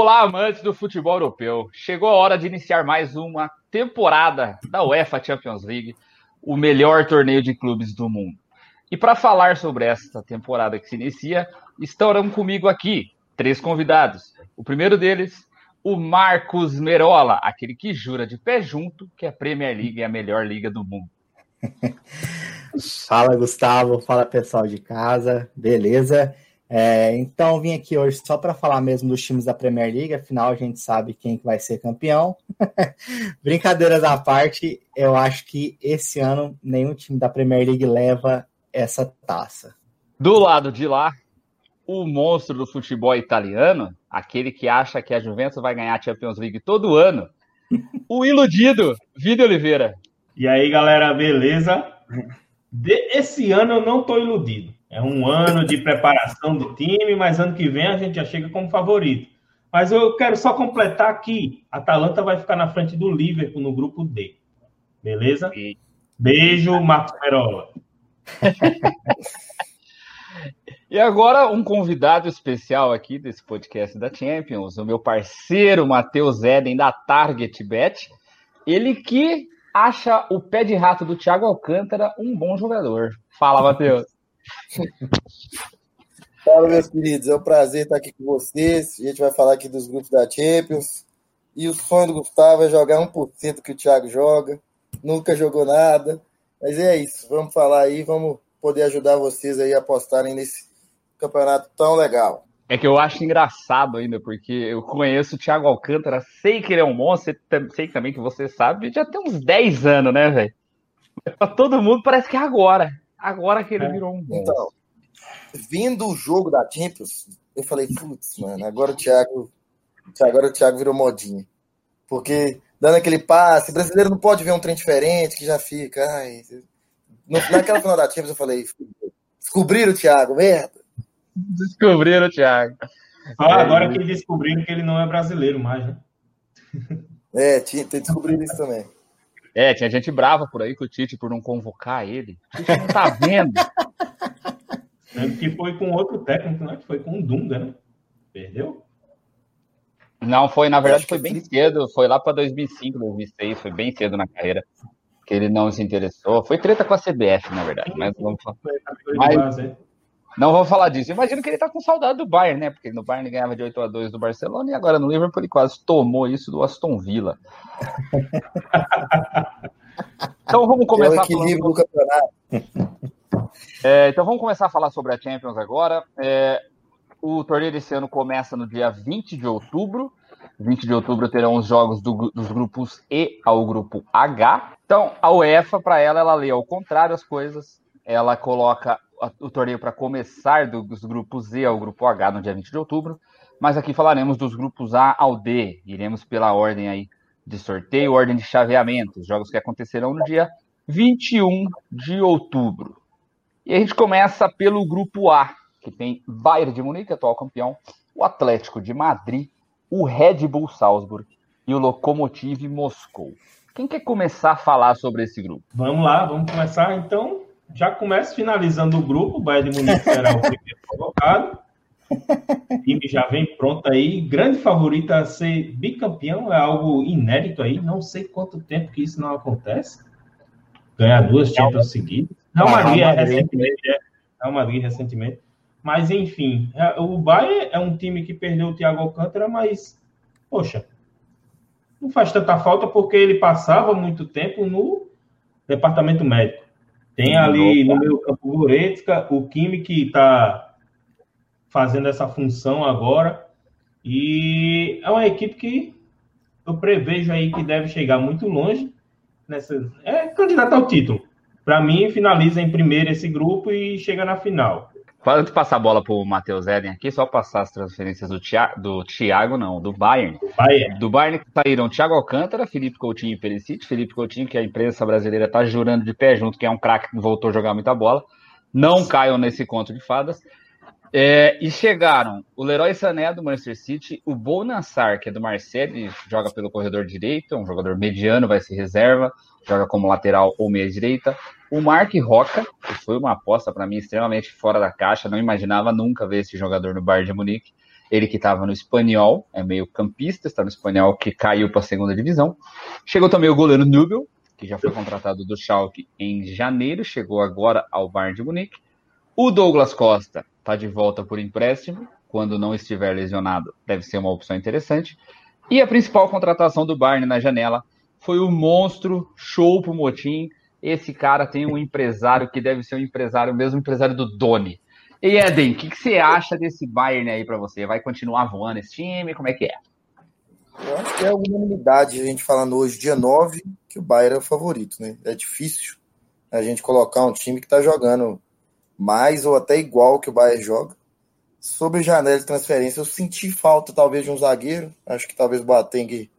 Olá, amantes do futebol europeu. Chegou a hora de iniciar mais uma temporada da UEFA Champions League, o melhor torneio de clubes do mundo. E para falar sobre esta temporada que se inicia, estarão comigo aqui três convidados. O primeiro deles, o Marcos Merola, aquele que jura de pé junto que a Premier League é a melhor liga do mundo. fala, Gustavo. Fala, pessoal de casa. Beleza? É, então, vim aqui hoje só para falar mesmo dos times da Premier League, afinal a gente sabe quem que vai ser campeão. Brincadeiras à parte, eu acho que esse ano nenhum time da Premier League leva essa taça. Do lado de lá, o monstro do futebol italiano, aquele que acha que a Juventus vai ganhar a Champions League todo ano, o iludido Vini Oliveira. E aí, galera, beleza? De esse ano eu não estou iludido. É um ano de preparação do time, mas ano que vem a gente já chega como favorito. Mas eu quero só completar aqui: a Atalanta vai ficar na frente do Liverpool no grupo D. Beleza? Beijo, Marcos Perola. e agora, um convidado especial aqui desse podcast da Champions, o meu parceiro Matheus Eden, da Target Bet. Ele que acha o pé de rato do Thiago Alcântara um bom jogador. Fala, Matheus. Fala, meus queridos. É um prazer estar aqui com vocês. A gente vai falar aqui dos grupos da Champions. E o sonho do Gustavo é jogar 1% que o Thiago joga. Nunca jogou nada. Mas é isso. Vamos falar aí, vamos poder ajudar vocês aí a apostarem nesse campeonato tão legal. É que eu acho engraçado ainda, porque eu conheço o Thiago Alcântara, sei que ele é um monstro, sei também que você sabe, já tem uns 10 anos, né, velho? Pra todo mundo parece que é agora. Agora que ele é. virou um monstro. Então, vindo o jogo da Champions, eu falei, putz, mano, agora o Thiago. Agora o Thiago virou modinha. Porque dando aquele passe, brasileiro não pode ver um trem diferente, que já fica. Ai, naquela final da Champions eu falei, descobriram o Thiago, merda. Descobriram o Thiago. Ah, agora que descobriram que ele não é brasileiro mais, né? É, tinha, tem descobrido isso também. É, tinha gente brava por aí com o Tite por não convocar ele. O Tite não tá vendo. Que foi com outro técnico, né? Que foi com o Dunga, né? Perdeu? Não, foi, na verdade, foi bem cedo. Foi lá para 2005, 2006. Foi bem cedo na carreira. Que ele não se interessou. Foi treta com a CBF, na verdade. Mas vamos falar. Mas, não vamos falar disso. Imagino que ele tá com saudade do Bayern, né? Porque no Bayern ele ganhava de 8 a 2 do Barcelona e agora no Liverpool ele quase tomou isso do Aston Villa. então vamos começar. É o equilíbrio falando... do campeonato. É, então vamos começar a falar sobre a Champions agora. É, o torneio desse ano começa no dia 20 de outubro. 20 de outubro terão os jogos do, dos grupos E ao grupo H. Então, a UEFA, para ela, ela lê ao contrário as coisas. Ela coloca o torneio para começar dos grupos E ao grupo H no dia 20 de outubro. Mas aqui falaremos dos grupos A ao D. Iremos pela ordem aí de sorteio, ordem de chaveamento, os jogos que acontecerão no dia 21 de outubro. E a gente começa pelo grupo A, que tem Bayern de Munique, atual campeão, o Atlético de Madrid, o Red Bull Salzburg e o Lokomotiv Moscou. Quem quer começar a falar sobre esse grupo? Vamos lá, vamos começar então. Já começa finalizando o grupo, o Bayern de Munique será o primeiro colocado. O time já vem pronto aí. Grande favorito a ser bicampeão é algo inédito aí. Não sei quanto tempo que isso não acontece. Ganhar duas Champions seguidas. Real Madrid, é recentemente, é. Real Madrid recentemente. Mas, enfim, é, o Bayern é um time que perdeu o Thiago Alcântara, mas, poxa, não faz tanta falta porque ele passava muito tempo no departamento médico. Tem ali no meu campo Goretzka, o Kimi que está fazendo essa função agora. E é uma equipe que eu prevejo aí que deve chegar muito longe. Nessa, é candidata ao título. Para mim, finaliza em primeiro esse grupo e chega na final. Quando tu passar a bola pro Matheus Eden aqui, só passar as transferências do, Thiago, do Thiago, não, do Bayern. Bayern. Do Bayern saíram Thiago Alcântara, Felipe Coutinho e Perisic. Felipe Coutinho, que a imprensa brasileira tá jurando de pé junto, que é um craque que voltou a jogar muita bola. Não caiam nesse conto de fadas. É, e chegaram o Leroy Sané do Manchester City, o Bonassar, que é do Marseille, joga pelo corredor direito, é um jogador mediano, vai ser reserva, joga como lateral ou meia direita. O Mark Roca, que foi uma aposta para mim extremamente fora da caixa, não imaginava nunca ver esse jogador no Bayern de Munique. Ele que estava no Espanhol, é meio campista, está no Espanhol que caiu para a segunda divisão. Chegou também o goleiro Nubel, que já foi contratado do Schalke em janeiro, chegou agora ao Bayern de Munique. O Douglas Costa está de volta por empréstimo, quando não estiver lesionado, deve ser uma opção interessante. E a principal contratação do Bayern na janela foi o monstro show pro Motim. Esse cara tem um empresário que deve ser um empresário, mesmo empresário do Doni. E Eden, o que, que, você acha desse Bayern aí para você? Vai continuar voando esse time? Como é que é? Eu acho que é unanimidade a gente falando hoje, dia 9, que o Bayern é o favorito, né? É difícil a gente colocar um time que está jogando mais ou até igual que o Bayern joga. Sobre janela de transferência, eu senti falta talvez de um zagueiro. Acho que talvez o Boateng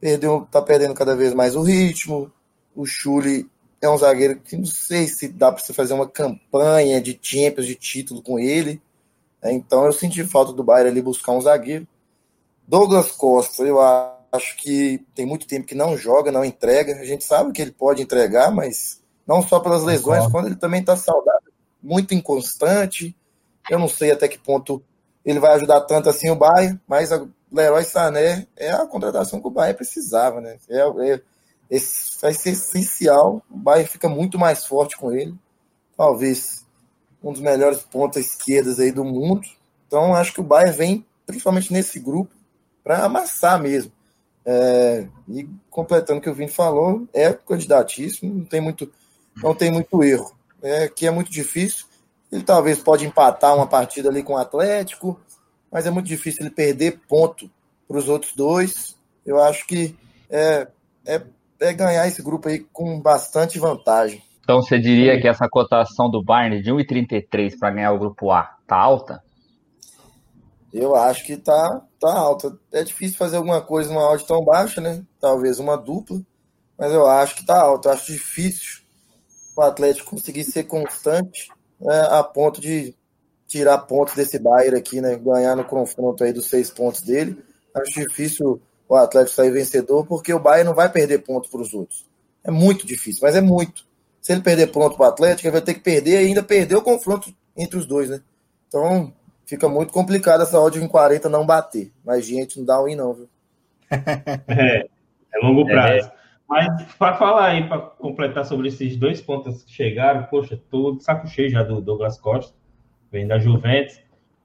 perdeu, tá perdendo cada vez mais o ritmo. O Chuli é um zagueiro que não sei se dá para você fazer uma campanha de Champions, de título com ele. É, então eu senti falta do Bayern ali buscar um zagueiro. Douglas Costa, eu acho que tem muito tempo que não joga, não entrega. A gente sabe que ele pode entregar, mas não só pelas lesões, quando ele também está saudável, muito inconstante. Eu não sei até que ponto ele vai ajudar tanto assim o Bayern, mas Leroy Sané é a contratação que o Bayern precisava, né? É, é, vai ser essencial. O Bayern fica muito mais forte com ele. Talvez um dos melhores pontas esquerdas aí do mundo. Então acho que o Bayern vem, principalmente nesse grupo, para amassar mesmo. É, e completando o que o Vini falou, é candidatíssimo, não tem muito, não tem muito erro. É que é muito difícil. Ele talvez pode empatar uma partida ali com o Atlético, mas é muito difícil ele perder ponto para os outros dois. Eu acho que é, é, é, ganhar esse grupo aí com bastante vantagem. Então você diria que essa cotação do Bayern de 1,33 para ganhar o grupo A tá alta? Eu acho que tá, tá alta. É difícil fazer alguma coisa numa odd tão baixa, né? Talvez uma dupla, mas eu acho que tá alta. Eu acho difícil o Atlético conseguir ser constante né, a ponto de tirar pontos desse Bayern aqui, né? Ganhar no confronto aí dos seis pontos dele. Acho difícil o Atlético sair vencedor, porque o Bayern não vai perder pontos para os outros. É muito difícil, mas é muito. Se ele perder ponto para o Atlético, ele vai ter que perder e ainda perder o confronto entre os dois, né? Então fica muito complicado essa odd em 40 não bater. Mas, gente, não dá um não, viu? É, é longo prazo. É. Mas para falar aí, para completar sobre esses dois pontos que chegaram, poxa, tô de saco cheio já do Douglas Costa, vem da Juventus.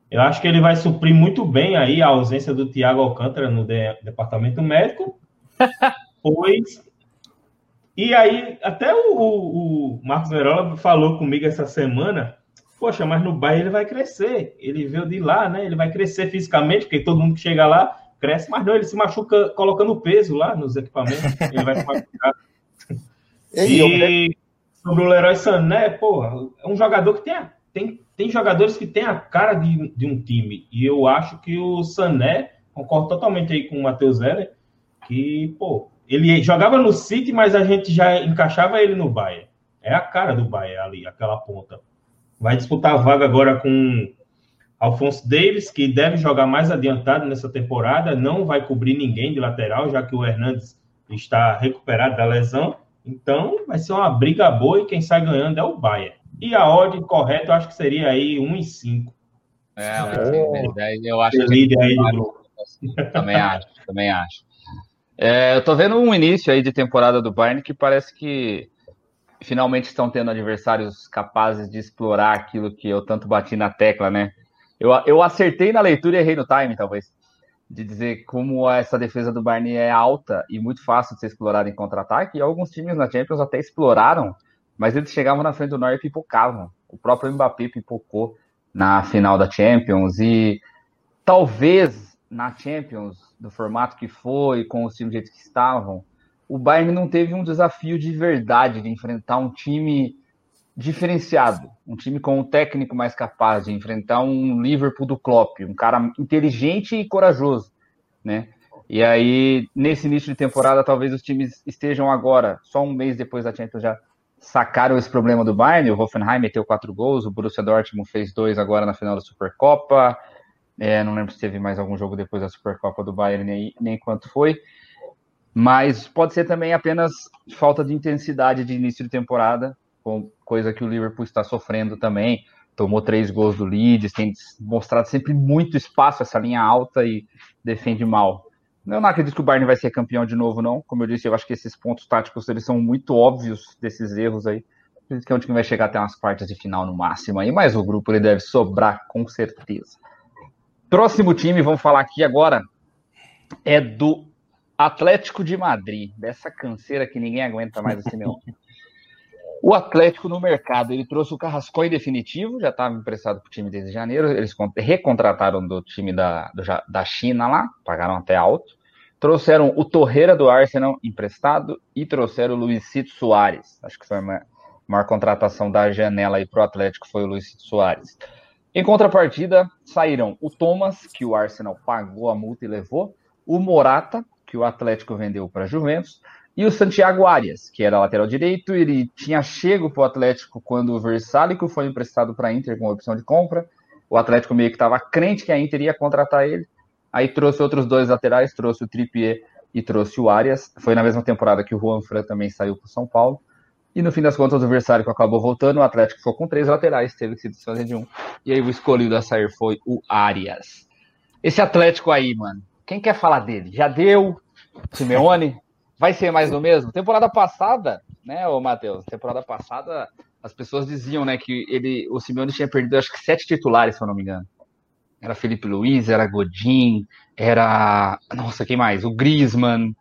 Eu acho que ele vai suprir muito bem aí a ausência do Thiago Alcântara no de, departamento médico. pois. E aí, até o, o, o Marcos Verola falou comigo essa semana. Poxa, mas no Bahia ele vai crescer. Ele veio de lá, né? Ele vai crescer fisicamente, porque todo mundo que chega lá cresce, mas não, ele se machuca colocando peso lá nos equipamentos. Ele vai se machucar. e sobre o Leroy Sané, porra, é um jogador que tem, tem, tem jogadores que tem a cara de, de um time. E eu acho que o Sané, concordo totalmente aí com o Matheus Zeller, que, pô, ele jogava no City, mas a gente já encaixava ele no Bayern. É a cara do Bayern ali, aquela ponta. Vai disputar a vaga agora com Alfonso Davis, que deve jogar mais adiantado nessa temporada, não vai cobrir ninguém de lateral, já que o Hernandes está recuperado da lesão. Então, vai ser uma briga boa e quem sai ganhando é o Bayern. E a ordem correta, eu acho que seria aí 1 em 5. É, é, eu acho que aí também acho, também acho. É, eu tô vendo um início aí de temporada do Bayern que parece que finalmente estão tendo adversários capazes de explorar aquilo que eu tanto bati na tecla, né? Eu, eu acertei na leitura e errei no time, talvez. De dizer como essa defesa do Barney é alta e muito fácil de ser explorada em contra-ataque. E alguns times na Champions até exploraram, mas eles chegavam na frente do Neuer e pipocavam. O próprio Mbappé pipocou na final da Champions. E talvez na Champions, do formato que foi, com os times que estavam, o Bayern não teve um desafio de verdade de enfrentar um time diferenciado, um time com um técnico mais capaz de enfrentar um Liverpool do Klopp, um cara inteligente e corajoso, né? E aí, nesse início de temporada, talvez os times estejam agora, só um mês depois da Champions, já sacaram esse problema do Bayern. O Hoffenheim meteu quatro gols, o Borussia Dortmund fez dois agora na final da Supercopa. É, não lembro se teve mais algum jogo depois da Supercopa do Bayern, nem, nem quanto foi. Mas pode ser também apenas falta de intensidade de início de temporada, coisa que o Liverpool está sofrendo também. tomou três gols do Leeds, tem mostrado sempre muito espaço essa linha alta e defende mal. Eu não acredito que o Bayern vai ser campeão de novo, não. Como eu disse, eu acho que esses pontos táticos eles são muito óbvios desses erros aí. Acredito que é um time que vai chegar até umas quartas de final no máximo aí, mas o grupo ele deve sobrar com certeza. Próximo time, vamos falar aqui agora, é do Atlético de Madrid, dessa canseira que ninguém aguenta mais esse meu. O Atlético no mercado, ele trouxe o Carrasco em definitivo, já estava emprestado para o time desde janeiro, eles recontrataram do time da, do, da China lá, pagaram até alto. Trouxeram o Torreira do Arsenal emprestado e trouxeram o Luizito Soares. Acho que foi a maior, contratação da janela aí para o Atlético, foi o Luizito Soares. Em contrapartida, saíram o Thomas, que o Arsenal pagou a multa e levou, o Morata, que o Atlético vendeu para Juventus, e o Santiago Arias, que era lateral direito, ele tinha chego para o Atlético quando o Versálico foi emprestado para a Inter com opção de compra. O Atlético meio que estava crente que a Inter ia contratar ele. Aí trouxe outros dois laterais, trouxe o Trippier e trouxe o Arias. Foi na mesma temporada que o Juan Fran também saiu para o São Paulo. E no fim das contas, o Versálico acabou voltando. O Atlético ficou com três laterais, teve que se desfazer de um. E aí o escolhido a sair foi o Arias. Esse Atlético aí, mano, quem quer falar dele? Já deu? Simeone? Vai ser mais do mesmo? Temporada passada, né, ô Matheus? Temporada passada, as pessoas diziam, né, que ele, o Simeone tinha perdido acho que sete titulares, se eu não me engano. Era Felipe Luiz, era Godin, era. Nossa, quem mais? O Griezmann.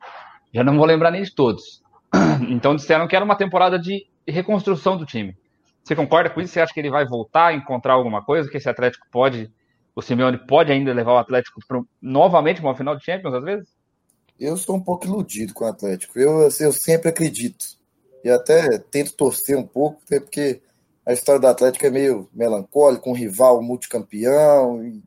Já não vou lembrar nem de todos. Então disseram que era uma temporada de reconstrução do time. Você concorda com isso? Você acha que ele vai voltar a encontrar alguma coisa? Que esse Atlético pode. O Simeone pode ainda levar o Atlético pro, novamente para uma final de Champions, às vezes? Eu sou um pouco iludido com o Atlético. Eu, assim, eu sempre acredito. E até tento torcer um pouco, porque a história do Atlético é meio melancólica, um rival multicampeão, e,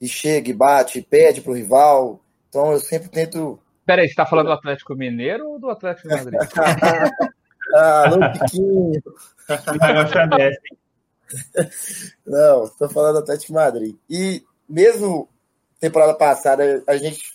e chega e bate, e pede para o rival. Então eu sempre tento. Peraí, você está falando do Atlético Mineiro ou do Atlético de Madrid? ah, no Piquinho. Não, estou falando do Atlético de Madrid. E mesmo temporada passada, a gente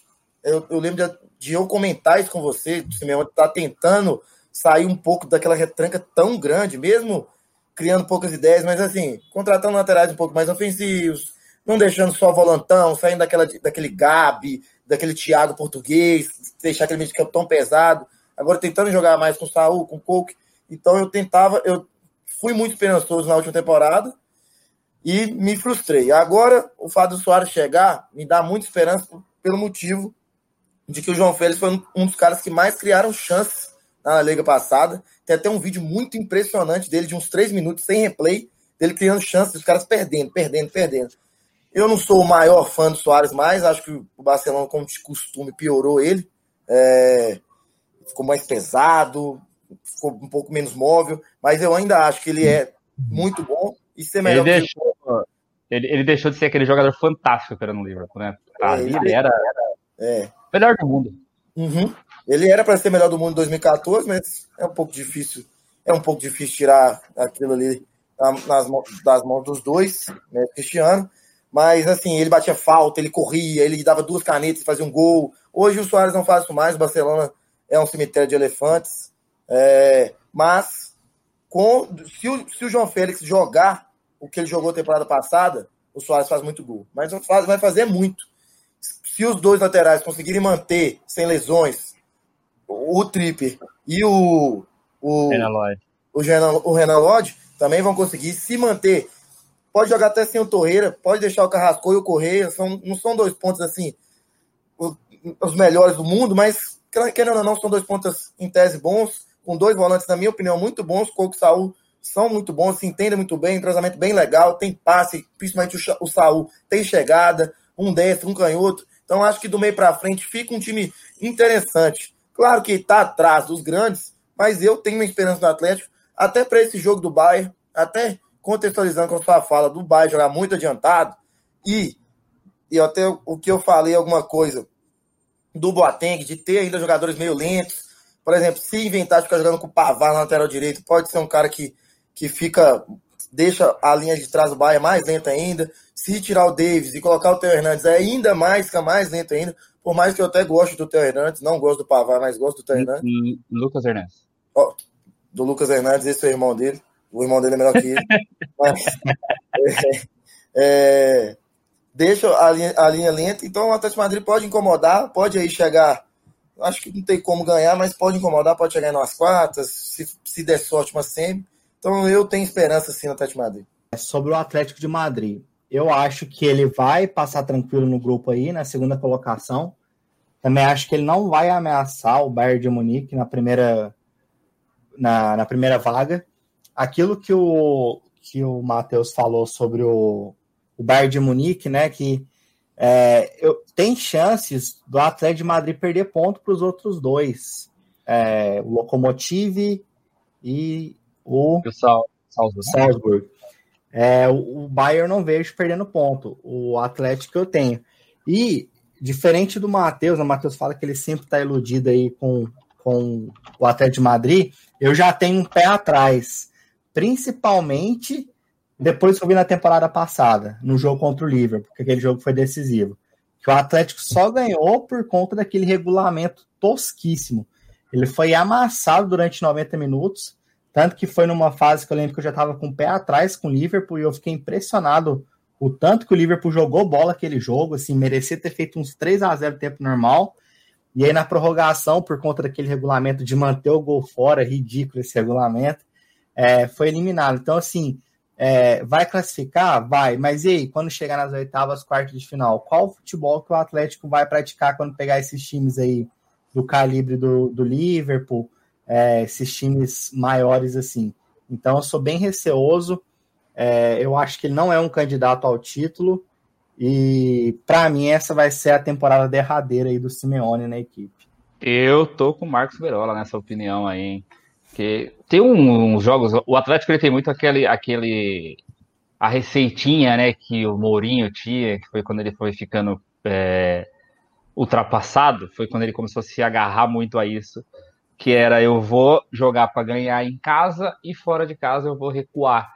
eu, eu lembro de, de, eu comentar isso com você, o Simeone está tentando sair um pouco daquela retranca tão grande, mesmo criando poucas ideias, mas assim, contratando laterais um pouco mais ofensivos, não deixando só volantão, saindo daquela, daquele Gabi, daquele Thiago português, deixar aquele meio de campo tão pesado. Agora tentando jogar mais com o Saul, com o Coke. Então eu tentava, eu fui muito esperançoso na última temporada e me frustrei. Agora, o fato do Soares chegar me dá muita esperança pelo motivo de que o João Félix foi um dos caras que mais criaram chances na liga passada. Tem até um vídeo muito impressionante dele, de uns três minutos, sem replay, dele criando chances, os caras perdendo, perdendo, perdendo. Eu não sou o maior fã do Soares mais, acho que o Barcelona, como de costume, piorou ele. É... ficou mais pesado, ficou um pouco menos móvel, mas eu ainda acho que ele é muito bom e ser melhor ele deixou, ele, ele, deixou de ser aquele jogador fantástico que era no Liverpool, né? Ali é, ele era, é. Melhor do mundo. Uhum. Ele era para ser melhor do mundo em 2014, mas é um pouco difícil. É um pouco difícil tirar aquilo ali nas, das mãos dos dois, né, Cristiano. Mas assim, ele batia falta, ele corria, ele dava duas canetas fazia um gol. Hoje o Soares não faz isso mais, o Barcelona é um cemitério de elefantes. É, mas com, se, o, se o João Félix jogar o que ele jogou temporada passada, o Soares faz muito gol. Mas não faz, vai fazer muito se os dois laterais conseguirem manter sem lesões o Tripper e o o Renan Lodge. o, Renan, o Renan Lodge também vão conseguir se manter. Pode jogar até sem o Torreira, pode deixar o Carrasco e o Correia, são, não são dois pontos assim os, os melhores do mundo, mas querendo ou não, são dois pontos em tese bons, com dois volantes, na minha opinião, muito bons. Coco e Saul são muito bons, se entendem muito bem, entrosamento bem legal, tem passe, principalmente o, o Saul tem chegada, um destro, um canhoto. Então, acho que do meio para frente fica um time interessante. Claro que está atrás dos grandes, mas eu tenho uma esperança no Atlético, até para esse jogo do Bayern, até contextualizando com a sua fala do Bayern jogar muito adiantado, e, e até o que eu falei, alguma coisa do Boateng, de ter ainda jogadores meio lentos. Por exemplo, se inventar de ficar jogando com o Pavar na lateral direito, pode ser um cara que, que fica deixa a linha de trás do Bayern mais lenta ainda. Se tirar o Davis e colocar o Theo Hernandes, é ainda mais, fica mais lento ainda. Por mais que eu até goste do Theo Hernandes, não gosto do Pavar, mas gosto do Theo Hernandes. Lucas Hernandes. Oh, do Lucas Hernandes, esse é o irmão dele. O irmão dele é melhor que ele. mas, é, deixa a linha, a linha lenta, então o Atlético Madrid pode incomodar, pode aí chegar, acho que não tem como ganhar, mas pode incomodar, pode chegar umas quartas, se, se der sorte, uma semi. Então eu tenho esperança sim no Atlético Madrid. É sobre o Atlético de Madrid. Eu acho que ele vai passar tranquilo no grupo aí, na segunda colocação. Também acho que ele não vai ameaçar o Bayern de Munique na primeira, na, na primeira vaga. Aquilo que o, que o Matheus falou sobre o, o Bayern de Munique, né? Que é, eu, tem chances do Atlético de Madrid perder ponto para os outros dois. É, o Lokomotiv e o, o Sal, Salzburg. Salzburg. É, o, Bayern não vejo perdendo ponto. O Atlético eu tenho. E, diferente do Matheus, o Matheus fala que ele sempre está iludido aí com, com o Atlético de Madrid, eu já tenho um pé atrás. Principalmente depois que eu vi na temporada passada, no jogo contra o Liverpool, porque aquele jogo foi decisivo. Que o Atlético só ganhou por conta daquele regulamento tosquíssimo. Ele foi amassado durante 90 minutos tanto que foi numa fase que eu lembro que eu já estava com o pé atrás com o Liverpool e eu fiquei impressionado o tanto que o Liverpool jogou bola aquele jogo, assim, merecia ter feito uns 3 a 0 tempo normal. E aí na prorrogação, por conta daquele regulamento de manter o gol fora, ridículo esse regulamento, é, foi eliminado. Então, assim, é, vai classificar? Vai, mas e aí, quando chegar nas oitavas, quartas de final, qual futebol que o Atlético vai praticar quando pegar esses times aí do calibre do, do Liverpool, é, esses times maiores assim. Então eu sou bem receoso. É, eu acho que ele não é um candidato ao título. E para mim essa vai ser a temporada derradeira aí do Simeone na equipe. Eu tô com o Marcos Verola nessa opinião aí, hein? Tem uns jogos, o Atlético ele tem muito aquele aquele a receitinha, né, que o Mourinho tinha, que foi quando ele foi ficando é, ultrapassado, foi quando ele começou a se agarrar muito a isso que era eu vou jogar para ganhar em casa e fora de casa eu vou recuar.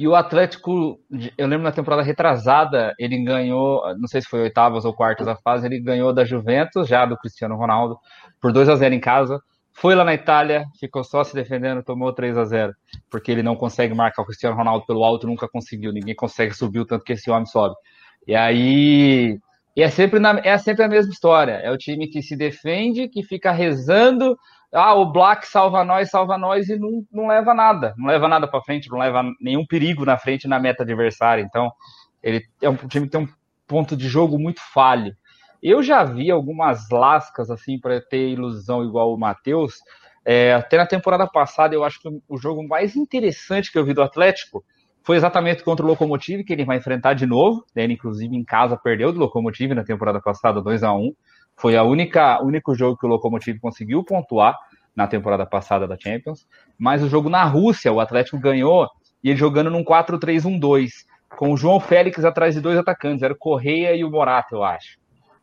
E o Atlético, eu lembro na temporada retrasada, ele ganhou, não sei se foi oitavas ou quartas da fase, ele ganhou da Juventus, já do Cristiano Ronaldo, por 2 a 0 em casa. Foi lá na Itália, ficou só se defendendo, tomou 3 a 0 porque ele não consegue marcar o Cristiano Ronaldo pelo alto, nunca conseguiu, ninguém consegue subir o tanto que esse homem sobe. E aí, e é sempre, na, é sempre a mesma história, é o time que se defende, que fica rezando ah, o Black salva nós, salva nós e não, não leva nada, não leva nada para frente, não leva nenhum perigo na frente na meta adversária. Então, ele é um time que tem um ponto de jogo muito falho. Eu já vi algumas lascas assim para ter ilusão igual o Matheus. É, até na temporada passada, eu acho que o jogo mais interessante que eu vi do Atlético foi exatamente contra o Locomotive, que ele vai enfrentar de novo. Ele, inclusive, em casa perdeu do Locomotive na temporada passada, 2 a 1 foi a única único jogo que o Lokomotiv conseguiu pontuar na temporada passada da Champions. Mas o jogo na Rússia, o Atlético ganhou e ele jogando num 4-3-1-2, com o João Félix atrás de dois atacantes, era o Correia e o Morata, eu acho.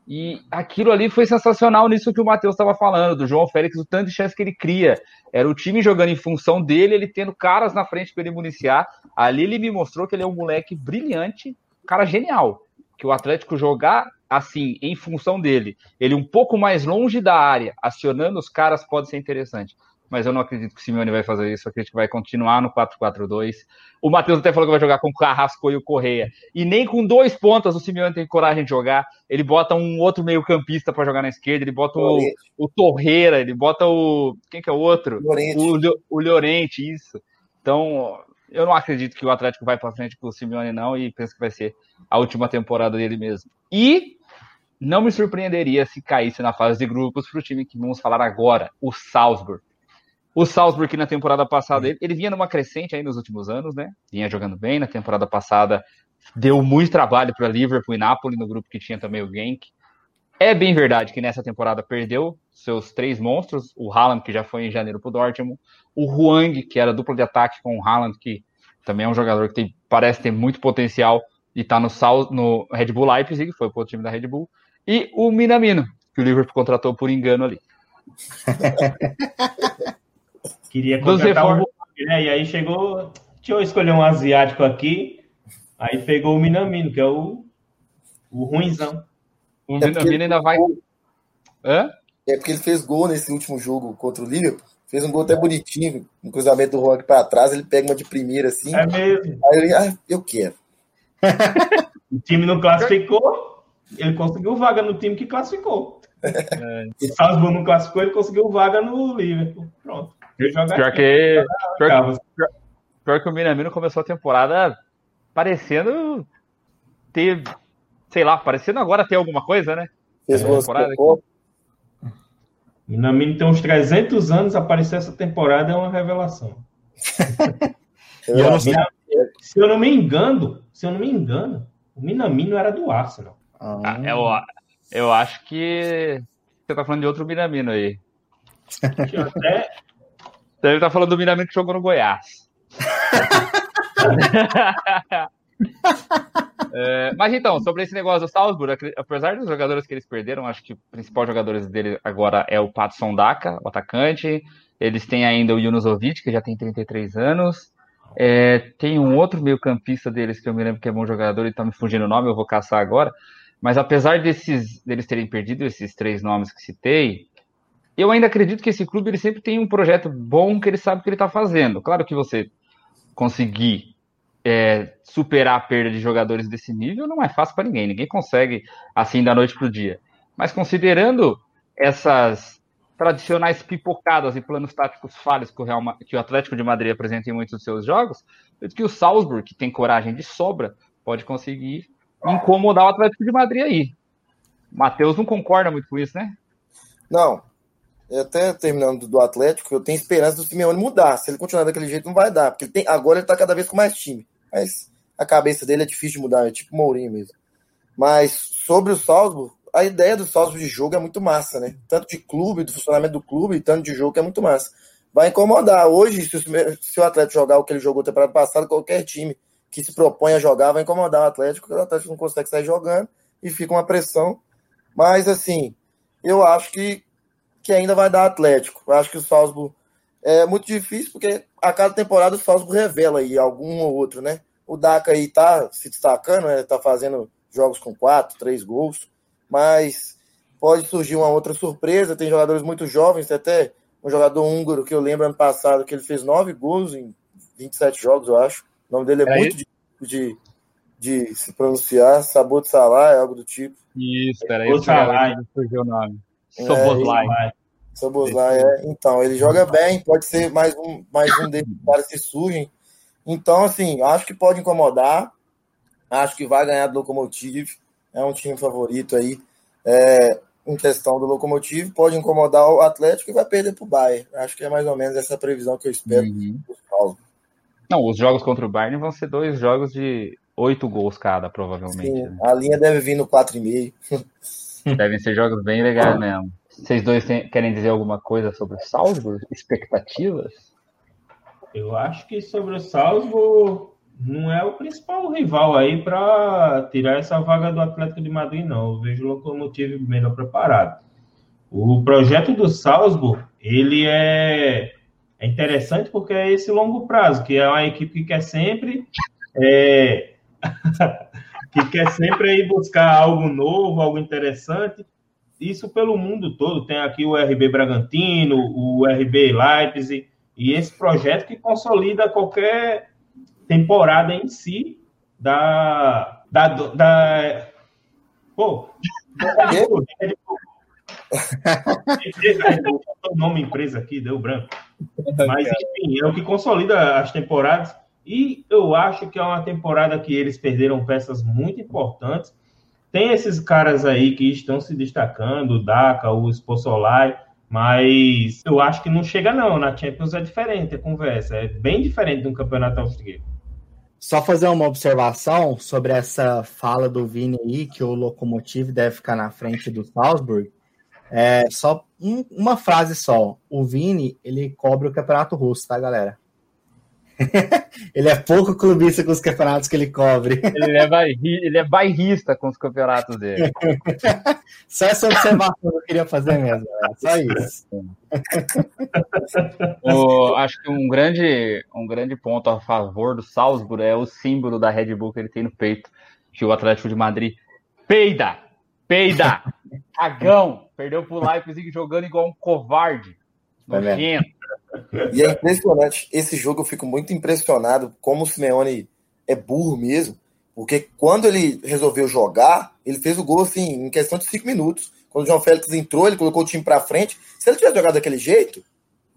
E aquilo ali foi sensacional nisso que o Matheus estava falando, do João Félix, o tanto de chance que ele cria. Era o time jogando em função dele, ele tendo caras na frente para ele municiar. Ali ele me mostrou que ele é um moleque brilhante, cara genial. Que o Atlético jogar assim, em função dele, ele um pouco mais longe da área, acionando os caras, pode ser interessante. Mas eu não acredito que o Simeone vai fazer isso. Eu acredito que vai continuar no 4-4-2. O Matheus até falou que vai jogar com o Carrasco e o Correia. E nem com dois pontas o Simeone tem coragem de jogar. Ele bota um outro meio-campista para jogar na esquerda. Ele bota o, o Torreira. Ele bota o. Quem que é o outro? Llorente. O, o Llorente, isso. Então, eu não acredito que o Atlético vai para frente com o Simeone, não. E penso que vai ser a última temporada dele mesmo. E não me surpreenderia se caísse na fase de grupos para o time que vamos falar agora, o Salzburg. O Salzburg, que na temporada passada, ele, ele vinha numa crescente aí nos últimos anos, né? Vinha jogando bem. Na temporada passada, deu muito trabalho para Liverpool e Napoli, no grupo que tinha também o Genk. É bem verdade que nessa temporada perdeu seus três monstros, o Haaland, que já foi em janeiro para o Dortmund, o Huang, que era dupla de ataque com o Haaland, que também é um jogador que tem, parece ter muito potencial e está no, no Red Bull Leipzig, foi para o time da Red Bull, e o Minamino, que o Liverpool contratou por engano ali. Queria contratar um né? E aí chegou, deixa eu escolher um asiático aqui, aí pegou o Minamino, que é o, o ruinzão. O é ainda vai... Hã? É porque ele fez gol nesse último jogo contra o Liverpool. Fez um gol até bonitinho, um cruzamento do Rock para trás, ele pega uma de primeira assim. É mesmo. Aí ele, ah, eu quero. o time não classificou, ele conseguiu vaga no time que classificou. É. O Salzburg não classificou, ele conseguiu vaga no Liverpool. Pronto. Pior que, pior, pior, pior que o Minamino começou a temporada parecendo ter, sei lá, parecendo agora ter alguma coisa, né? Fez uma temporada Minamino tem uns 300 anos, aparecer essa temporada é uma revelação. eu eu se eu não me engano, se eu não me engano, o Minamino era do Arsenal. Ah, eu, eu acho que você tá falando de outro Minamino aí. Até... Você tá falando do Minamino que jogou no Goiás. é, mas então, sobre esse negócio do Salzburg, apesar dos jogadores que eles perderam, acho que o principal jogador dele agora é o Patson Daka, o atacante. Eles têm ainda o Junuzovic, que já tem 33 anos. É, tem um outro meio-campista deles que eu me lembro que é bom jogador e tá me fugindo o nome, eu vou caçar agora. Mas apesar desses deles terem perdido esses três nomes que citei, eu ainda acredito que esse clube ele sempre tem um projeto bom que ele sabe o que ele está fazendo. Claro que você conseguir é, superar a perda de jogadores desse nível não é fácil para ninguém. Ninguém consegue assim da noite para o dia. Mas considerando essas tradicionais pipocadas e planos táticos falhos que o, Real, que o Atlético de Madrid apresenta em muitos dos seus jogos, eu que o Salzburg, que tem coragem de sobra, pode conseguir incomodar o Atlético de Madrid aí. Matheus não concorda muito com isso, né? Não. Até terminando do Atlético, eu tenho esperança do Simeone mudar. Se ele continuar daquele jeito, não vai dar. Porque ele tem, agora ele tá cada vez com mais time. Mas a cabeça dele é difícil de mudar, é tipo Mourinho mesmo. Mas sobre o Salzburg, a ideia do Salzburg de jogo é muito massa, né? Tanto de clube, do funcionamento do clube, tanto de jogo que é muito massa. Vai incomodar. Hoje, se o, o Atlético jogar o que ele jogou temporada passada, qualquer time que se propõe a jogar vai incomodar o Atlético, porque o Atlético não consegue sair jogando e fica uma pressão. Mas, assim, eu acho que, que ainda vai dar Atlético. Eu acho que o Salzburg é muito difícil, porque a cada temporada o Salzburg revela aí algum ou outro, né? O Daka aí tá se destacando, né? Tá fazendo jogos com quatro, três gols, mas pode surgir uma outra surpresa. Tem jogadores muito jovens, tem até um jogador húngaro que eu lembro ano passado que ele fez nove gols em 27 jogos, eu acho. O nome dele é Era muito difícil de, de se pronunciar. Sabot Salah, é algo do tipo. Isso, peraí, eu surgiu o nome. Soboslai. Soboslai, é. Então, ele joga bem, pode ser mais um, mais um desses caras que surgem. Então, assim, acho que pode incomodar. Acho que vai ganhar do Locomotive. É um time favorito aí. É, em questão do Locomotive, pode incomodar o Atlético e vai perder para o Bayern. Acho que é mais ou menos essa previsão que eu espero uhum. Paulo. Não, os jogos contra o Bayern vão ser dois jogos de oito gols cada, provavelmente. Sim, né? A linha deve vir no 4,5. Devem ser jogos bem legais mesmo. Vocês dois querem dizer alguma coisa sobre o Salzburg? Expectativas? Eu acho que sobre o Salzburg não é o principal rival aí para tirar essa vaga do Atlético de Madrid, não. Eu vejo o Locomotive melhor preparado. O projeto do Salzburg, ele é é interessante porque é esse longo prazo, que é uma equipe que quer sempre é, que quer sempre ir buscar algo novo, algo interessante. Isso pelo mundo todo. Tem aqui o RB Bragantino, o RB Leipzig, e esse projeto que consolida qualquer temporada em si da. da, da pô, o nome empresa aqui, deu branco. Mas, enfim, é o que consolida as temporadas. E eu acho que é uma temporada que eles perderam peças muito importantes. Tem esses caras aí que estão se destacando, o Daka, o Spossolai, mas eu acho que não chega não. Na Champions é diferente a conversa, é bem diferente de um campeonato austríaco. Só fazer uma observação sobre essa fala do Vini aí, que o Lokomotiv deve ficar na frente do Salzburg. É, só um, uma frase só. O Vini, ele cobre o campeonato russo, tá, galera? ele é pouco clubista com os campeonatos que ele cobre. Ele é, bairri, ele é bairrista com os campeonatos dele. só essa observação que eu queria fazer mesmo. Só isso. o, acho que um grande, um grande ponto a favor do Salzburg é o símbolo da Red Bull que ele tem no peito, que o Atlético de Madrid peida Peida! Cagão! Perdeu pro Leipzig jogando igual um covarde. Tá nojento. E é impressionante. Esse jogo eu fico muito impressionado como o Simeone é burro mesmo. Porque quando ele resolveu jogar, ele fez o gol assim, em questão de cinco minutos. Quando o João Félix entrou, ele colocou o time para frente. Se ele tivesse jogado daquele jeito,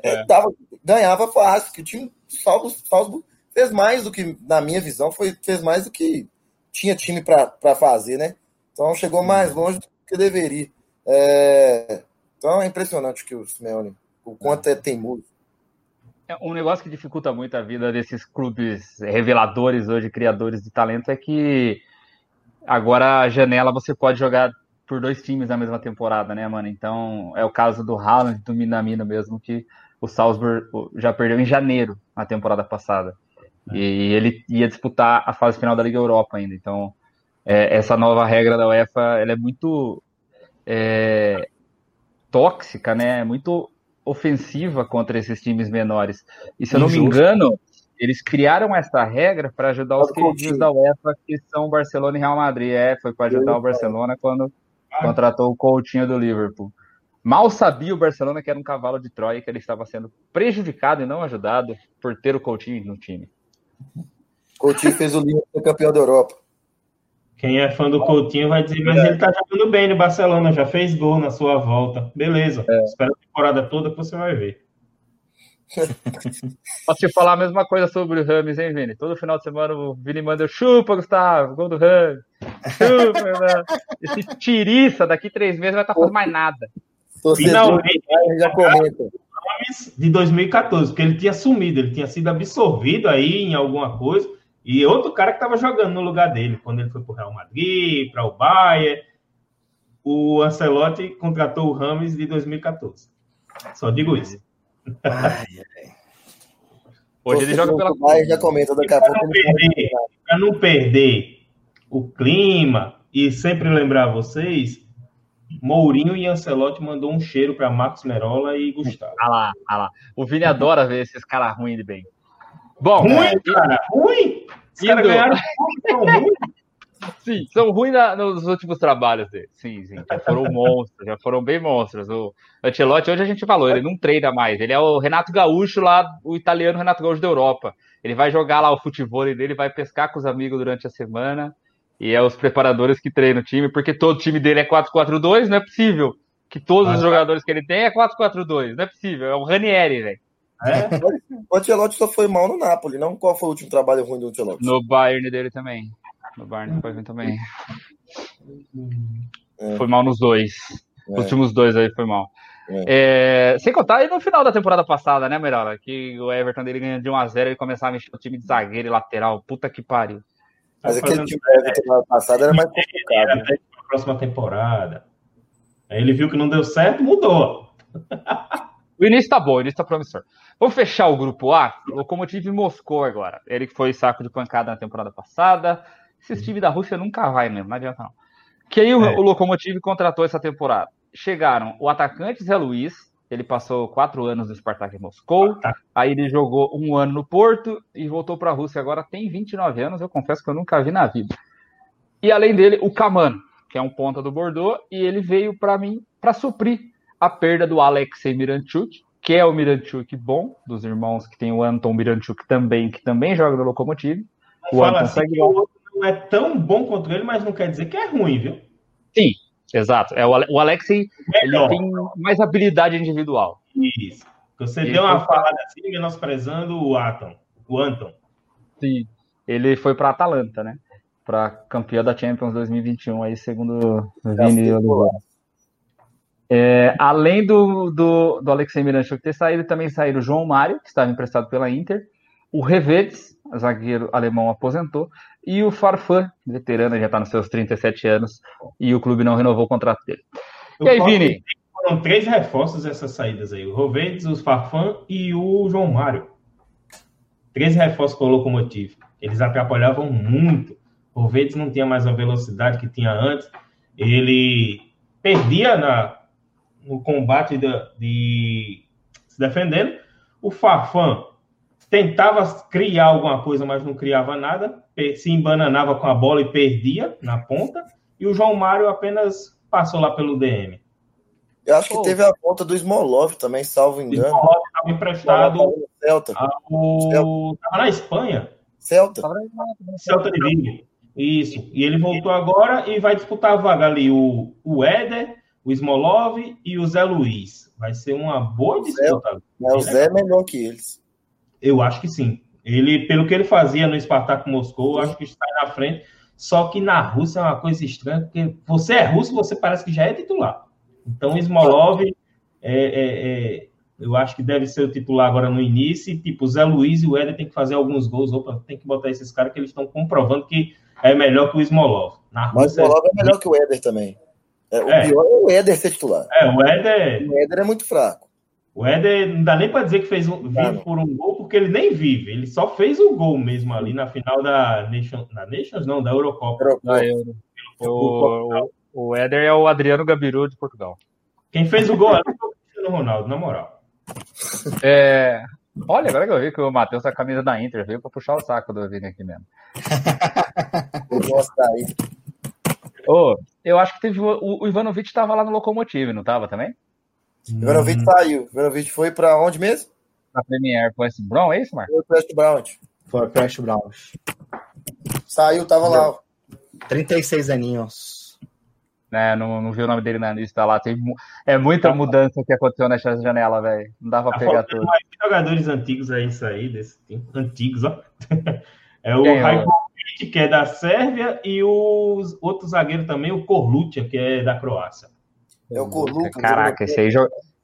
é. Tava, ganhava fácil. Que o time Salvo fez mais do que, na minha visão, foi, fez mais do que tinha time para fazer, né? Então chegou mais longe do que deveria. É, então é impressionante que o Simeone, o quanto é teimoso. É, um negócio que dificulta muito a vida desses clubes reveladores hoje, criadores de talento, é que agora a janela você pode jogar por dois times na mesma temporada, né, mano? Então é o caso do Haaland, do Minamino mesmo, que o Salzburg já perdeu em janeiro na temporada passada. É. E ele ia disputar a fase final da Liga Europa ainda. Então, é, essa nova regra da UEFA ela é muito é, tóxica, né? Muito ofensiva contra esses times menores. E se eu não me engano, eles criaram essa regra para ajudar os queridinhos da UEFA, que são Barcelona e Real Madrid. É, foi para ajudar o Barcelona quando contratou o Coutinho do Liverpool. Mal sabia o Barcelona que era um cavalo de Troia que ele estava sendo prejudicado e não ajudado por ter o Coutinho no time. Coutinho fez o Liverpool campeão da Europa. Quem é fã do Coutinho vai dizer, mas é. ele tá jogando bem no Barcelona, já fez gol na sua volta. Beleza, é. espera a temporada toda que você vai ver. Posso te falar a mesma coisa sobre o Rames, hein, Vini? Todo final de semana o Vini manda chupa, Gustavo, gol do Rames. Chupa, mano. Esse tiriça daqui três meses vai estar tá fazendo mais nada. Finalmente, já comenta. De 2014, porque ele tinha sumido, ele tinha sido absorvido aí em alguma coisa e outro cara que estava jogando no lugar dele, quando ele foi para o Real Madrid, para o Bayern, o Ancelotti contratou o Rames de 2014. Só digo isso. Ai, ai. Hoje ele joga pela. Bayern já comenta daqui a pouco. Para não perder o clima e sempre lembrar vocês, Mourinho e Ancelotti mandou um cheiro para Marcos Merola e Gustavo. Ah lá, ah lá. O Vini adora ver esses caras ruins de bem. Bom, ruim, é, cara, ruim. Os caras ganharam são ruins. Sim, são ruins na, nos últimos trabalhos dele. Sim, sim, já foram monstros, já foram bem monstros. O Ancelotti, hoje a gente falou, ele não treina mais. Ele é o Renato Gaúcho lá, o italiano Renato Gaúcho da Europa. Ele vai jogar lá o futebol dele, vai pescar com os amigos durante a semana. E é os preparadores que treinam o time, porque todo time dele é 4-4-2, não é possível. Que todos os jogadores que ele tem é 4-4-2, não é possível. É o Ranieri, velho. É? O Ancelotti só foi mal no Napoli, não? Qual foi o último trabalho ruim do Ancelotti? No Bayern dele também. No Bayern foi ruim também. É. Foi mal nos dois. É. Os últimos dois aí foi mal. É. É, sem contar aí no final da temporada passada, né, Merola? Que o Everton dele ganha de 1x0 e começava a mexer o time de zagueiro e lateral. Puta que pariu. Mas tá aquele time da temporada passada era mais complicado. Era até a próxima temporada. Aí ele viu que não deu certo, mudou. o início tá bom, o início tá promissor. Vamos fechar o grupo A? Locomotive Moscou agora. Ele que foi saco de pancada na temporada passada. Esse time da Rússia nunca vai mesmo, não adianta não. Que aí o, é. o Locomotive contratou essa temporada. Chegaram o atacante Zé Luiz, ele passou quatro anos no Spartak Moscou, ah, tá. aí ele jogou um ano no Porto e voltou para a Rússia. Agora tem 29 anos, eu confesso que eu nunca vi na vida. E além dele, o Kaman, que é um ponta do Bordeaux, e ele veio para mim para suprir a perda do Alexei Miranchuk, que é o Miranchuk bom, dos irmãos que tem o Anton Miranchuk também, que também joga no Lokomotiv. O Anton assim segue o outro não é tão bom quanto ele, mas não quer dizer que é ruim, viu? Sim, Exato. É, o Alexei ele tem mais habilidade individual. Isso. Você ele deu uma falada assim, menosprezando o Atom, o Anton. Sim. Ele foi para Atalanta, né? Para campeão da Champions 2021, aí, segundo o Vini Oliveira. É, além do, do, do Alexei Miranchuk ter saído, também saíram o João Mário, que estava emprestado pela Inter, o Revedes, zagueiro alemão, aposentou, e o Farfan, veterano, já está nos seus 37 anos, e o clube não renovou o contrato dele. e aí, Vini? Foram três reforços essas saídas aí: o Rovendes, o Farfan e o João Mário. Três reforços com o Locomotive. Eles atrapalhavam muito. O Rovendes não tinha mais a velocidade que tinha antes. Ele perdia na, no combate de, de se defendendo. O Farfan tentava criar alguma coisa, mas não criava nada, se embananava com a bola e perdia na ponta, e o João Mário apenas passou lá pelo DM. Eu acho que Pô. teve a ponta do Smolov também, salvo engano. Smolov estava emprestado Celta. Ao... Celta. Tava na Espanha. Celta. Celta de Vigo. Isso. E ele voltou agora e vai disputar a vaga ali o, o Éder, o Smolov e o Zé Luiz. Vai ser uma boa disputa. Zé, o Zé é melhor que eles. Eu acho que sim. Ele, pelo que ele fazia no Spartak Moscou, acho que está na frente. Só que na Rússia é uma coisa estranha, porque você é russo, você parece que já é titular. Então, Smolov, é, é, é, eu acho que deve ser o titular agora no início. E, tipo, o Zé Luiz e o Éder tem que fazer alguns gols. Opa, tem que botar esses caras que eles estão comprovando que é melhor que o Smolov. Na Mas o Smolov é melhor que o Éder também. É, o é. pior é o Éder ser titular. É, o Éder. O Éder é muito fraco. O Éder não dá nem para dizer que fez um, vive por um gol, porque ele nem vive. Ele só fez o gol mesmo ali na final da Nations, na Nations não, da Eurocopa. Da Euro. O, o, o Éder é o Adriano Gabiru de Portugal. Quem fez o gol ali foi o Cristiano Ronaldo, na moral. É, olha, agora que eu vi que o Matheus tá com a camisa da Inter, veio para puxar o saco do Vini aqui mesmo. Eu gosto daí. Oh, eu acho que teve o, o Ivanovic estava lá no Locomotive, não estava também? Hum. Ivanovic saiu. Ivanovic foi para onde mesmo? Na Premier, foi esse Brown, é isso, Marcos? Foi o West Brown. Foi o West Brown. Saiu, tava lá. 36 aninhos. É, não, não vi o nome dele na lista lá. Tem, é muita mudança que aconteceu nessa janela, velho. Não dava pra tá pegar tudo. Mais jogadores antigos aí, isso aí, desse tempo. Antigos, ó. É o Rajkovic, que é da Sérvia, e o outro zagueiro também, o Korlutia, que é da Croácia. É o Korlutia. Caraca, esse aí,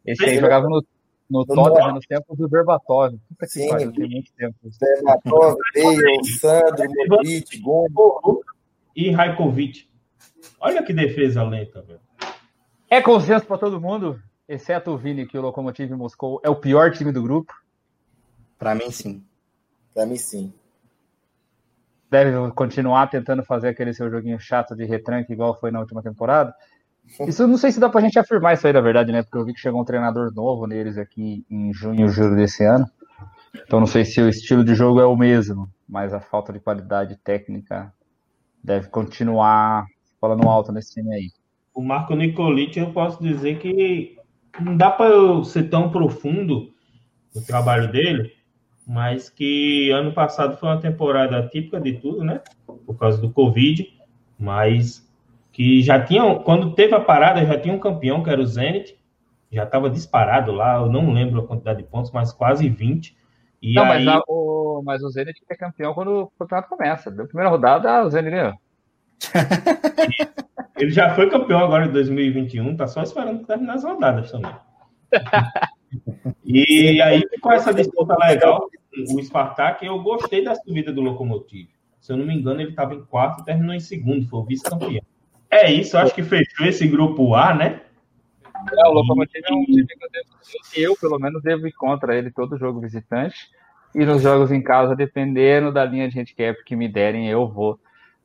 esse aí jogava no, no, no Tottenham nos tempos do Berbatov. Que Sim, pariu, tem muito tempo. Berbatov, Bale, Sandro, Modric, Gomes. E Rajkovic. Olha que defesa lenta, velho. É consenso para todo mundo, exceto o Vini, que o Lokomotiv Moscou é o pior time do grupo? Para mim, sim. Para mim, sim. Deve continuar tentando fazer aquele seu joguinho chato de retranque, igual foi na última temporada? Isso eu não sei se dá pra gente afirmar isso aí, na verdade, né? Porque eu vi que chegou um treinador novo neles aqui em junho, julho desse ano. Então não sei se o estilo de jogo é o mesmo, mas a falta de qualidade técnica deve continuar falando alto nesse time aí. O Marco Nicolic, eu posso dizer que não dá para eu ser tão profundo no trabalho dele, mas que ano passado foi uma temporada típica de tudo, né? Por causa do Covid, mas que já tinha, quando teve a parada, já tinha um campeão, que era o Zenit, já estava disparado lá, eu não lembro a quantidade de pontos, mas quase 20. E não, aí... mas, o, mas o Zenit é campeão quando o campeonato começa. Na primeira rodada, o Zenit ganhou. Ele já foi campeão agora em 2021, tá só esperando terminar as rodadas também. e aí ficou essa disputa legal. O Spartak, eu gostei da subida do Lokomotiv. Se eu não me engano, ele estava em quarto e terminou em segundo, foi o vice-campeão. É isso, acho que fechou esse grupo A, né? É, o Lokomotiv é um time que eu, pelo menos, devo ir contra ele todo jogo visitante. E nos jogos em casa, dependendo da linha de handicap que me derem, eu vou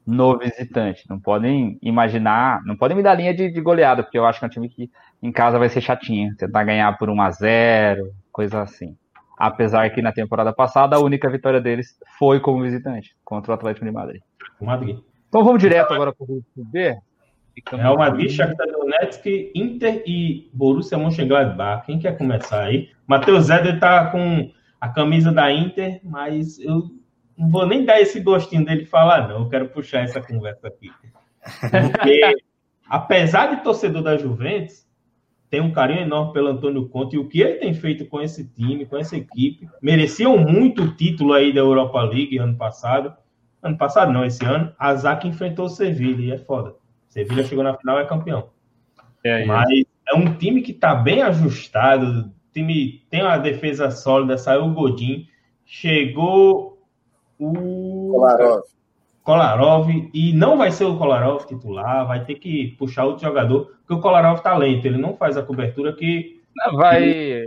no visitante. Não podem imaginar, não podem me dar linha de, de, goleada, porque eu acho que é um time que em casa vai ser chatinho, tentar ganhar por 1 a 0 coisa assim. Apesar que na temporada passada a única vitória deles foi como visitante, contra o Atlético de Madrid. Madrid. Então vamos direto agora para o grupo B. Real Madrid, Shakhtar Donetsk, Inter e Borussia Mönchengladbach. Quem quer começar aí? Matheus Zeder está com a camisa da Inter, mas eu não vou nem dar esse gostinho dele falar, não. Eu quero puxar essa conversa aqui. Porque, apesar de torcedor da Juventus, tem um carinho enorme pelo Antônio Conte e o que ele tem feito com esse time, com essa equipe. Mereciam muito o título aí da Europa League ano passado. Ano passado, não, esse ano. A Zac enfrentou o Sevilha e é foda. Sevilha chegou na final e é campeão. É, Mas é um time que está bem ajustado. O time tem uma defesa sólida. Saiu o Godin. Chegou o Kolarov. Kolarov, e não vai ser o Kolarov titular, vai ter que puxar outro jogador, porque o Kolarov tá lento, ele não faz a cobertura que. Vai.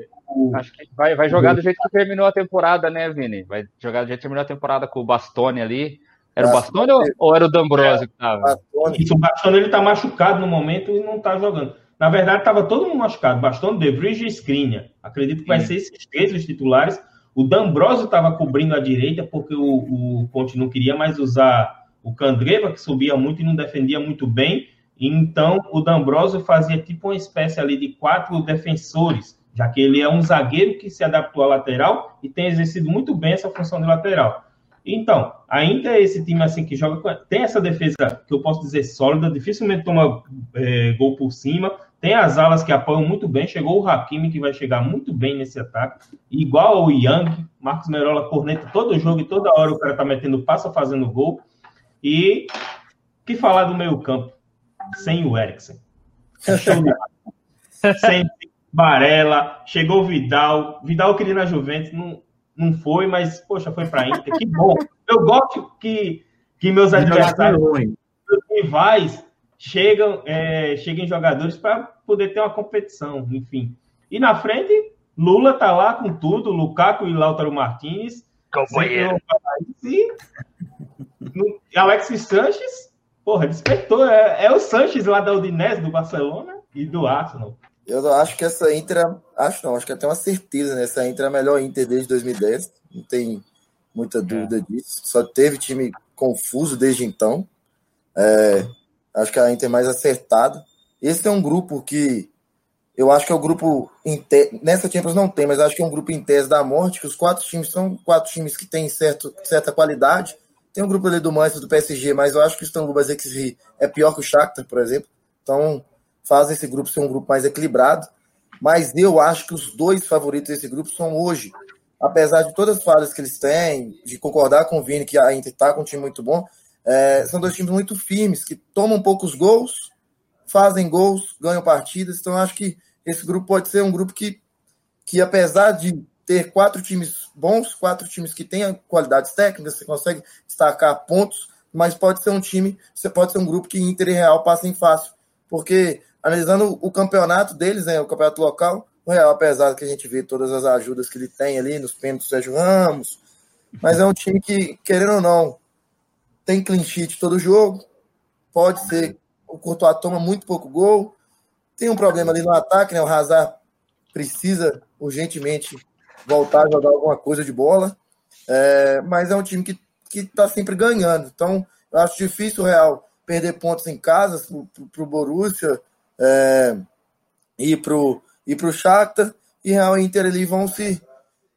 Acho que vai, vai jogar do jeito que terminou a temporada, né, Vini? Vai jogar do jeito que terminou a temporada com o Bastoni ali. Era o Bastoni ou, ou era o D'Ambrosio que tava? Isso, o Bastoni ele tá machucado no momento e não tá jogando. Na verdade, tava todo mundo machucado. Bastoni, De Vries e Skriniar. Acredito que vai Sim. ser esses três os titulares. O D'Ambrosio estava cobrindo a direita porque o, o Conte não queria mais usar o Candreva, que subia muito e não defendia muito bem. Então, o D'Ambrosio fazia tipo uma espécie ali de quatro defensores, já que ele é um zagueiro que se adaptou à lateral e tem exercido muito bem essa função de lateral. Então, a Inter é esse time assim que joga, tem essa defesa que eu posso dizer sólida, dificilmente toma é, gol por cima, tem as alas que apoiam muito bem, chegou o Hakimi que vai chegar muito bem nesse ataque, igual ao Yang, Marcos Merola corneta todo jogo e toda hora o cara tá metendo passa fazendo gol. E que falar do meio campo sem o Eriksen? sem Barella, chegou o Vidal, Vidal queria na Juventus, não, não foi, mas, poxa, foi para Inter. Que bom. Eu gosto que, que meus adversários, meus rivais, chegam, é, cheguem jogadores para poder ter uma competição, enfim. E na frente, Lula tá lá com tudo, Lukaku e Lautaro Martinez. Companheiro. E Alex Sanches, porra, despertou. É, é o Sanches lá da Udinese, do Barcelona e do Arsenal. Eu acho que essa Inter, acho não, acho que até uma certeza, né? Essa Inter é a melhor Inter desde 2010, não tem muita dúvida é. disso. Só teve time confuso desde então. É, acho que a Inter é mais acertada. Esse é um grupo que eu acho que é o grupo te... nessa Champions não tem, mas acho que é um grupo em tese da morte, que os quatro times são quatro times que têm certo, certa qualidade. Tem um grupo ali do Manchester, do PSG, mas eu acho que o Istanbul Basaksehir é pior que o Shakhtar, por exemplo. Então, faz esse grupo ser um grupo mais equilibrado. Mas eu acho que os dois favoritos desse grupo são hoje. Apesar de todas as falhas que eles têm, de concordar com o Vini que a Inter está com um time muito bom, é, são dois times muito firmes, que tomam poucos gols, fazem gols, ganham partidas. Então, acho que esse grupo pode ser um grupo que, que apesar de ter quatro times bons, quatro times que têm qualidades técnicas, você consegue destacar pontos, mas pode ser um time, você pode ser um grupo que Inter e Real passem fácil. Porque analisando o campeonato deles, né, o campeonato local, o Real, apesar que a gente vê todas as ajudas que ele tem ali nos pênaltis do Sérgio Ramos, mas é um time que, querendo ou não, tem clean sheet todo jogo, pode ser, o Courtois toma muito pouco gol, tem um problema ali no ataque, né, o Hazard precisa urgentemente voltar a jogar alguma coisa de bola, é, mas é um time que está sempre ganhando, então eu acho difícil o Real perder pontos em casa para o Borussia, é, ir pro ir pro Shakhtar. E Real Inter ali vão se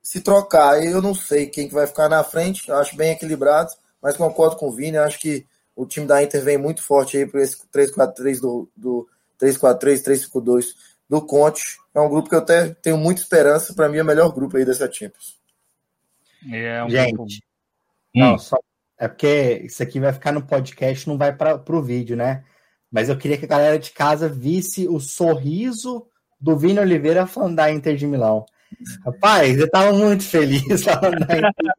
se trocar. Eu não sei quem que vai ficar na frente, acho bem equilibrado, mas concordo com o Vini, acho que o time da Inter vem muito forte aí para esse 3-4-3 do, do 3-4-3, 3-5-2 do Conte. É um grupo que eu até tenho muita esperança, para mim é o melhor grupo aí dessa Champions. É um Gente, grupo... não, hum. só é porque isso aqui vai ficar no podcast, não vai para o vídeo, né? Mas eu queria que a galera de casa visse o sorriso do Vini Oliveira falando da Inter de Milão. Rapaz, eu tava muito feliz falando da Inter.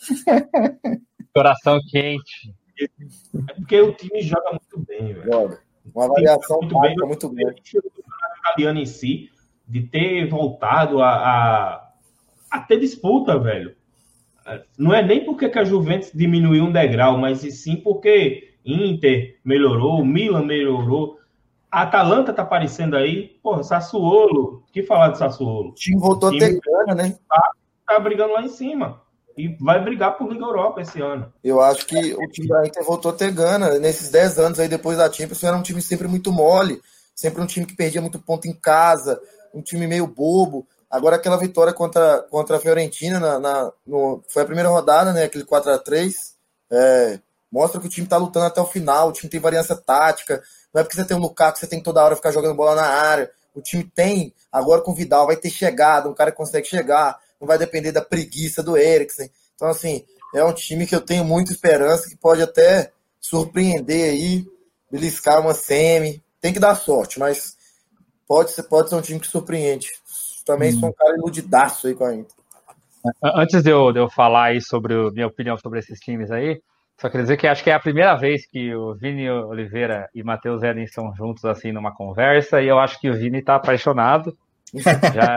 Coração quente. É porque o time joga muito bem, velho. Uma avaliação muito, bem, muito grande. O italiano em si, de ter voltado a, a, a ter disputa, velho. Não é nem porque que a Juventus diminuiu um degrau, mas sim porque Inter melhorou, Milan melhorou. A Atalanta tá aparecendo aí. Porra, Sassuolo. O que falar de Sassuolo? O time voltou a ter grana, né? Tá, tá brigando lá em cima. E vai brigar por Liga Europa esse ano. Eu acho que o time da Inter voltou a ter gana. Nesses 10 anos aí depois da Champions, era um time sempre muito mole. Sempre um time que perdia muito ponto em casa. Um time meio bobo. Agora aquela vitória contra, contra a Fiorentina na, na no, foi a primeira rodada, né? Aquele 4 a 3 é, Mostra que o time tá lutando até o final, o time tem variância tática. Não é porque você tem o Lukaku, você tem que toda hora ficar jogando bola na área. O time tem, agora com o Vidal, vai ter chegada, um cara que consegue chegar, não vai depender da preguiça do Eriksen. Então, assim, é um time que eu tenho muita esperança, que pode até surpreender aí, beliscar uma semi. Tem que dar sorte, mas pode ser, pode ser um time que surpreende. Também hum. sou um cara iludidaço aí com a Inter. Antes de eu, de eu falar aí sobre a minha opinião sobre esses times aí, só quer dizer que acho que é a primeira vez que o Vini Oliveira e Matheus Eden estão juntos assim numa conversa, e eu acho que o Vini está apaixonado. Já, já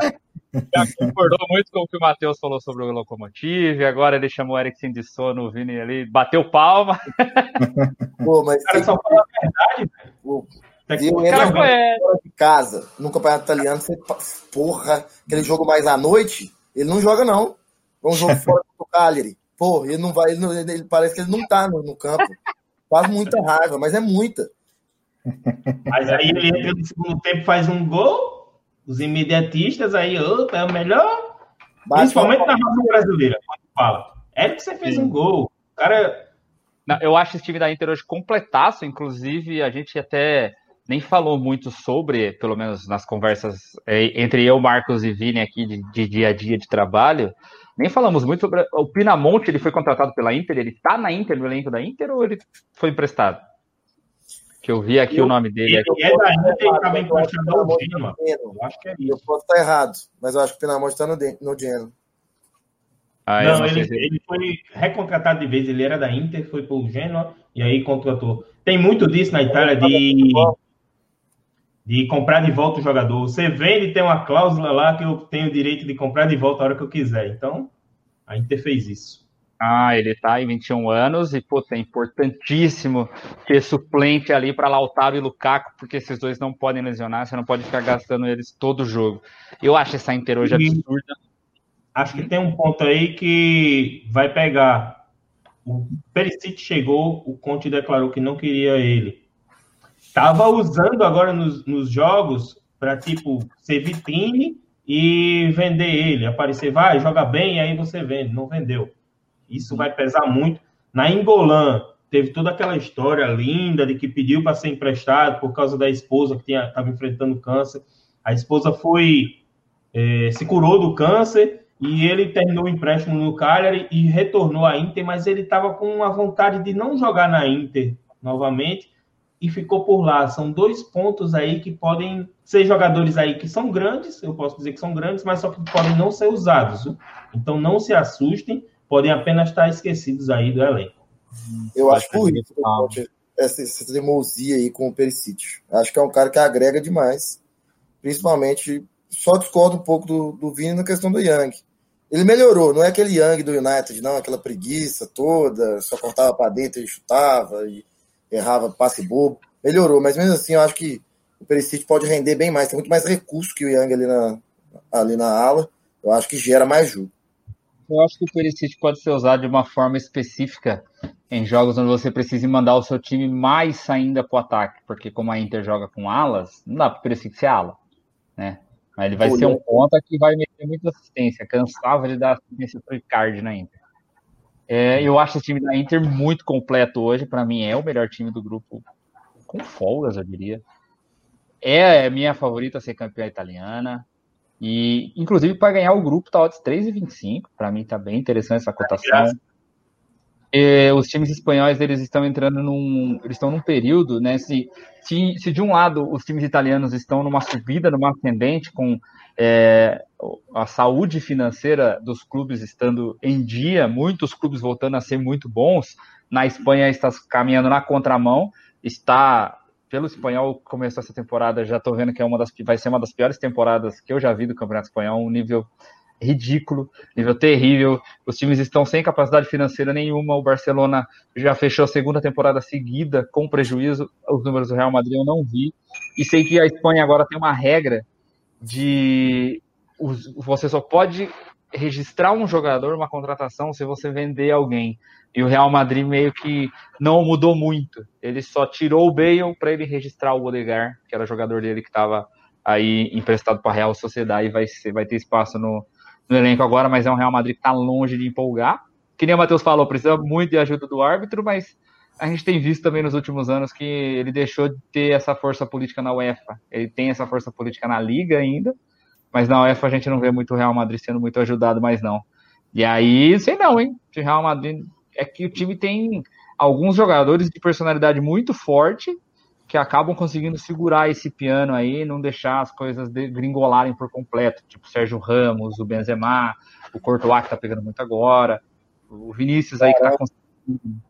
concordou muito com o que o Matheus falou sobre o Locomotive, agora ele chamou o Eriksen de sono, o Vini ali bateu palma. Pô, mas cara, só falar a verdade, velho. Eu cara fora de casa, no campeonato italiano, você, porra, aquele jogo mais à noite, ele não joga não. É um jogo fora do Cagliari. Pô, ele não vai, ele, não, ele parece que ele não tá no, no, campo. Faz muita raiva, mas é muita. Mas aí ele entra no segundo tempo, faz um gol, os imediatistas aí, opa, é o melhor. Principalmente na raça brasileira, quando fala. É que você fez Sim. um gol. Cara. Não, eu acho esse time da Inter hoje completaço, inclusive a gente até nem falou muito sobre, pelo menos nas conversas é, entre eu, Marcos e Vini aqui de, de dia a dia de trabalho, nem falamos muito sobre. O Pinamonte, ele foi contratado pela Inter, ele tá na Inter, no elenco da Inter, ou ele foi emprestado? Que eu vi aqui eu, o nome dele. Ele é da Inter e estava emprestado ao Genoa. Eu acho que é isso. Eu posso estar errado, mas eu acho que o Pinamonte está no, no Genoa. Ah, não, não ele, ele, foi recontratado de vez, ele era da Inter, foi para o Genoa e aí contratou. Tem muito disso na Itália de, de comprar de volta o jogador. Você vende, tem uma cláusula lá que eu tenho o direito de comprar de volta a hora que eu quiser. Então, a Inter fez isso. Ah, ele tá em 21 anos e, pô, é importantíssimo ter suplente ali para Lautaro e Lukaku, porque esses dois não podem lesionar, você não pode ficar gastando eles todo jogo. Eu acho essa Inter hoje absurda acho que tem um ponto aí que vai pegar. O Perisic chegou, o Conte declarou que não queria ele. Tava usando agora nos, nos jogos para tipo ser vitrine e vender ele, aparecer, vai, joga bem, aí você vende. Não vendeu. Isso vai pesar muito. Na Ingolã, teve toda aquela história linda de que pediu para ser emprestado por causa da esposa que estava enfrentando câncer. A esposa foi é, se curou do câncer e ele terminou o empréstimo no Cagliari e retornou à Inter, mas ele estava com uma vontade de não jogar na Inter novamente e ficou por lá. São dois pontos aí que podem ser jogadores aí que são grandes, eu posso dizer que são grandes, mas só que podem não ser usados. Então não se assustem, podem apenas estar esquecidos aí do elenco. Eu acho por isso essa, essa teimosia aí com o Perisic. Acho que é um cara que agrega demais, principalmente só discordo um pouco do, do Vini na questão do Young. Ele melhorou, não é aquele Young do United, não, aquela preguiça toda, só cortava para dentro e chutava e errava passe bobo. Melhorou, mas mesmo assim eu acho que o Perisic pode render bem mais, tem muito mais recurso que o Young ali na, ali na ala. Eu acho que gera mais jogo. Eu acho que o Perisic pode ser usado de uma forma específica em jogos onde você precisa mandar o seu time mais ainda para o ataque, porque como a Inter joga com alas, não dá para o Perisic ser ala, né? Mas ele vai ser um ponta que vai meter muita assistência. Cansava de dar assistência para o Icardi na Inter. É, eu acho o time da Inter muito completo hoje. Para mim, é o melhor time do grupo, com folgas, eu diria. É minha favorita a ser campeã italiana. E, inclusive, para ganhar o grupo, tá odds 3,25. Para mim, tá bem interessante essa cotação. É, os times espanhóis eles estão entrando num eles estão num período né se, se, se de um lado os times italianos estão numa subida numa ascendente com é, a saúde financeira dos clubes estando em dia muitos clubes voltando a ser muito bons na Espanha está caminhando na contramão está pelo espanhol começou essa temporada já estou vendo que é uma das vai ser uma das piores temporadas que eu já vi do campeonato espanhol um nível ridículo, nível terrível. Os times estão sem capacidade financeira nenhuma. O Barcelona já fechou a segunda temporada seguida com prejuízo. Os números do Real Madrid eu não vi. E sei que a Espanha agora tem uma regra de você só pode registrar um jogador, uma contratação, se você vender alguém. E o Real Madrid meio que não mudou muito. Ele só tirou o Bale para ele registrar o Odegar, que era jogador dele que estava aí emprestado para a Real Sociedade e vai, ser, vai ter espaço no, no elenco agora, mas é um Real Madrid que está longe de empolgar. Que nem o Matheus falou, precisa muito de ajuda do árbitro, mas a gente tem visto também nos últimos anos que ele deixou de ter essa força política na UEFA. Ele tem essa força política na Liga ainda, mas na UEFA a gente não vê muito o Real Madrid sendo muito ajudado mais não. E aí, sei não, hein? O Real Madrid é que o time tem alguns jogadores de personalidade muito forte que acabam conseguindo segurar esse piano aí, não deixar as coisas gringolarem por completo, tipo Sérgio Ramos, o Benzema, o Courtois que tá pegando muito agora, o Vinícius aí que tá conseguindo.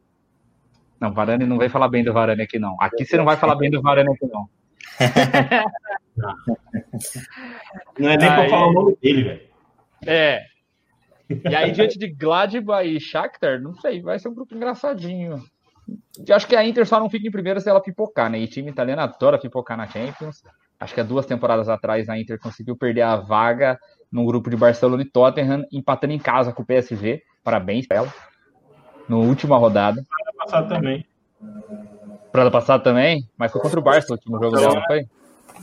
Não, Varane não vai falar bem do Varane aqui não. Aqui você não vai falar bem do Varane aqui não. não é nem aí... pra falar o nome dele, velho. É. E aí, diante de Gladbach e Shakhtar, não sei, vai ser um grupo engraçadinho. Eu acho que a Inter só não fica em primeiro se ela pipocar, né? E time italiano adora pipocar na Champions. Acho que há duas temporadas atrás a Inter conseguiu perder a vaga no grupo de Barcelona e Tottenham, empatando em casa com o PSG. Parabéns pra ela. No última rodada. Para passado também. Para passado também? Mas foi contra o Barça o último jogo dela, não foi?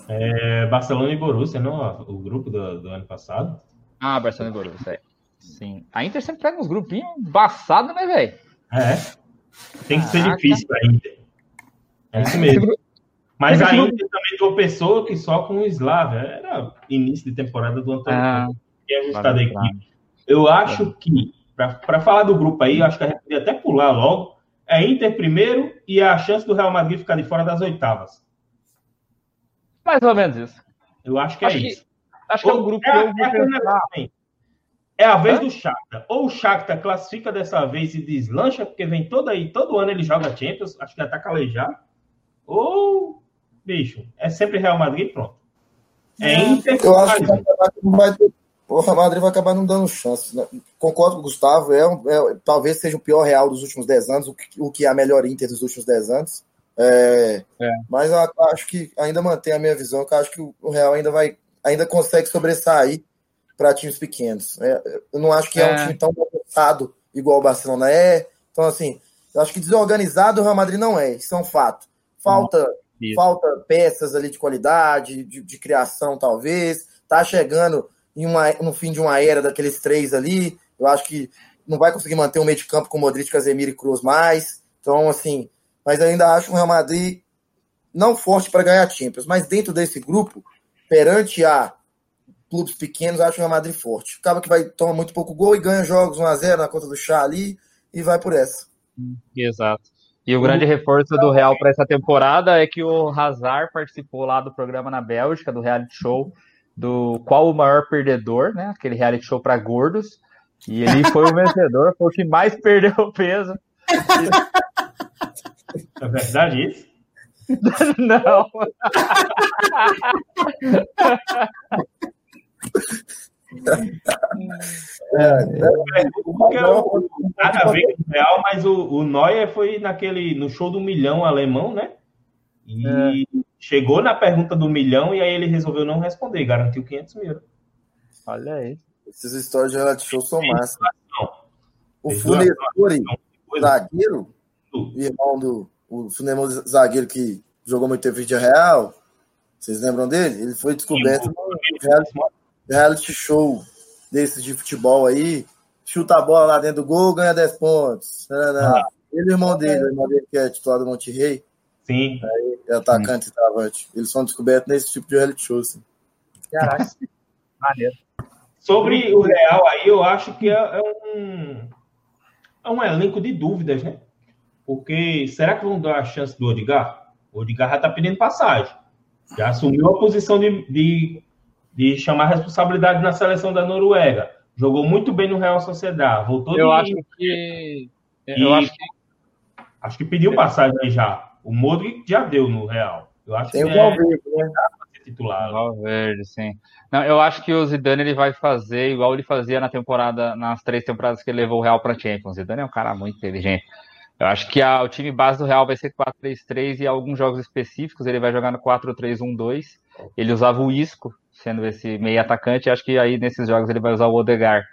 É, Barcelona e Borussia, não? O grupo do, do ano passado. Ah, Barcelona e Borussia, é. Sim. A Inter sempre pega uns grupinhos embaçados, né, velho? É. Tem que ser difícil a Inter. É isso mesmo. Mas a Inter também pessoa que só com o Slavia. Era início de temporada do Antônio. Ah, que é ajustado a equipe. Eu acho que, para falar do grupo aí, eu acho que a gente podia até pular logo. É Inter primeiro e a chance do Real Madrid ficar de fora das oitavas. Mais ou menos isso. Eu acho que é acho é que, isso. Acho que é um grupo é, que eu vou é, é a vez do Shakhtar. Ou o Shakhtar classifica dessa vez e deslancha, porque vem todo aí, todo ano ele joga Champions, acho que já tá calejado. Ou, bicho, é sempre Real Madrid e pronto. É Inter. Eu acho que vai ter, o Real Madrid vai acabar não dando chance. Né? Concordo com o Gustavo, é, é, talvez seja o pior Real dos últimos 10 anos, o que, o que é a melhor Inter dos últimos 10 anos. É, é. Mas eu acho que ainda mantém a minha visão, que eu acho que o Real ainda vai ainda consegue sobressair para times pequenos. É, eu não acho que é, é um time tão bagunçado igual o Barcelona é. Então, assim, eu acho que desorganizado o Real Madrid não é, isso é um fato. Falta, falta peças ali de qualidade, de, de, criação, talvez. Tá chegando em uma, no fim de uma era daqueles três ali. Eu acho que não vai conseguir manter um meio de campo com Modric, Casemiro e Cruz mais. Então, assim, mas ainda acho o Real Madrid não forte para ganhar Champions, mas dentro desse grupo, perante a clubes pequenos, acho o Real Madrid forte. Acaba que vai tomar muito pouco gol e ganha jogos 1x0 na conta do chá ali e vai por essa. Exato. E o grande reforço do Real para essa temporada é que o Hazard participou lá do programa na Bélgica, do reality show, do Qual o Maior Perdedor, né? Aquele reality show para gordos. E ele foi o vencedor, foi o que mais perdeu peso. É verdade isso? Não. É, é, nada a ver com o Real, mas o, o Neuer foi naquele, no show do milhão alemão, né? E é. chegou na pergunta do milhão e aí ele resolveu não responder, garantiu 500 mil. Olha aí. Essas histórias de reality show são massa. O Funestori, zagueiro, irmão do o Funemori zagueiro que jogou muito tempo em Vídeo Real, vocês lembram dele? Ele foi descoberto no reality, reality show desses de futebol aí, chuta a bola lá dentro do gol, ganha 10 pontos. Ah. Ele e o irmão dele, o irmão dele que é titular do Monte Rei. Sim. Aí, é atacante e travante. Eles são descobertos nesse tipo de reality show, assim. Caraca. Maneiro. Sobre o Real aí, eu acho que é, é, um, é um elenco de dúvidas, né? Porque será que vão dar a chance do Odigar? O Odigar já está pedindo passagem. Já assumiu a posição de, de, de chamar responsabilidade na seleção da Noruega. Jogou muito bem no Real Sociedade. Voltou Eu de... acho que. Eu acho que. Acho que pediu passagem aí já. O Modric já deu no Real. Eu acho Tem que o Valverde, é... né? titular. Valverde, sim. Não, eu acho que o Zidane ele vai fazer igual ele fazia na temporada, nas três temporadas que ele levou o Real para Champions. O Zidane é um cara muito inteligente. Eu acho que a, o time base do Real vai ser 4-3-3 e alguns jogos específicos ele vai jogar no 4-3-1-2. Ele usava o Isco, sendo esse meio atacante, acho que aí nesses jogos ele vai usar o Odegar.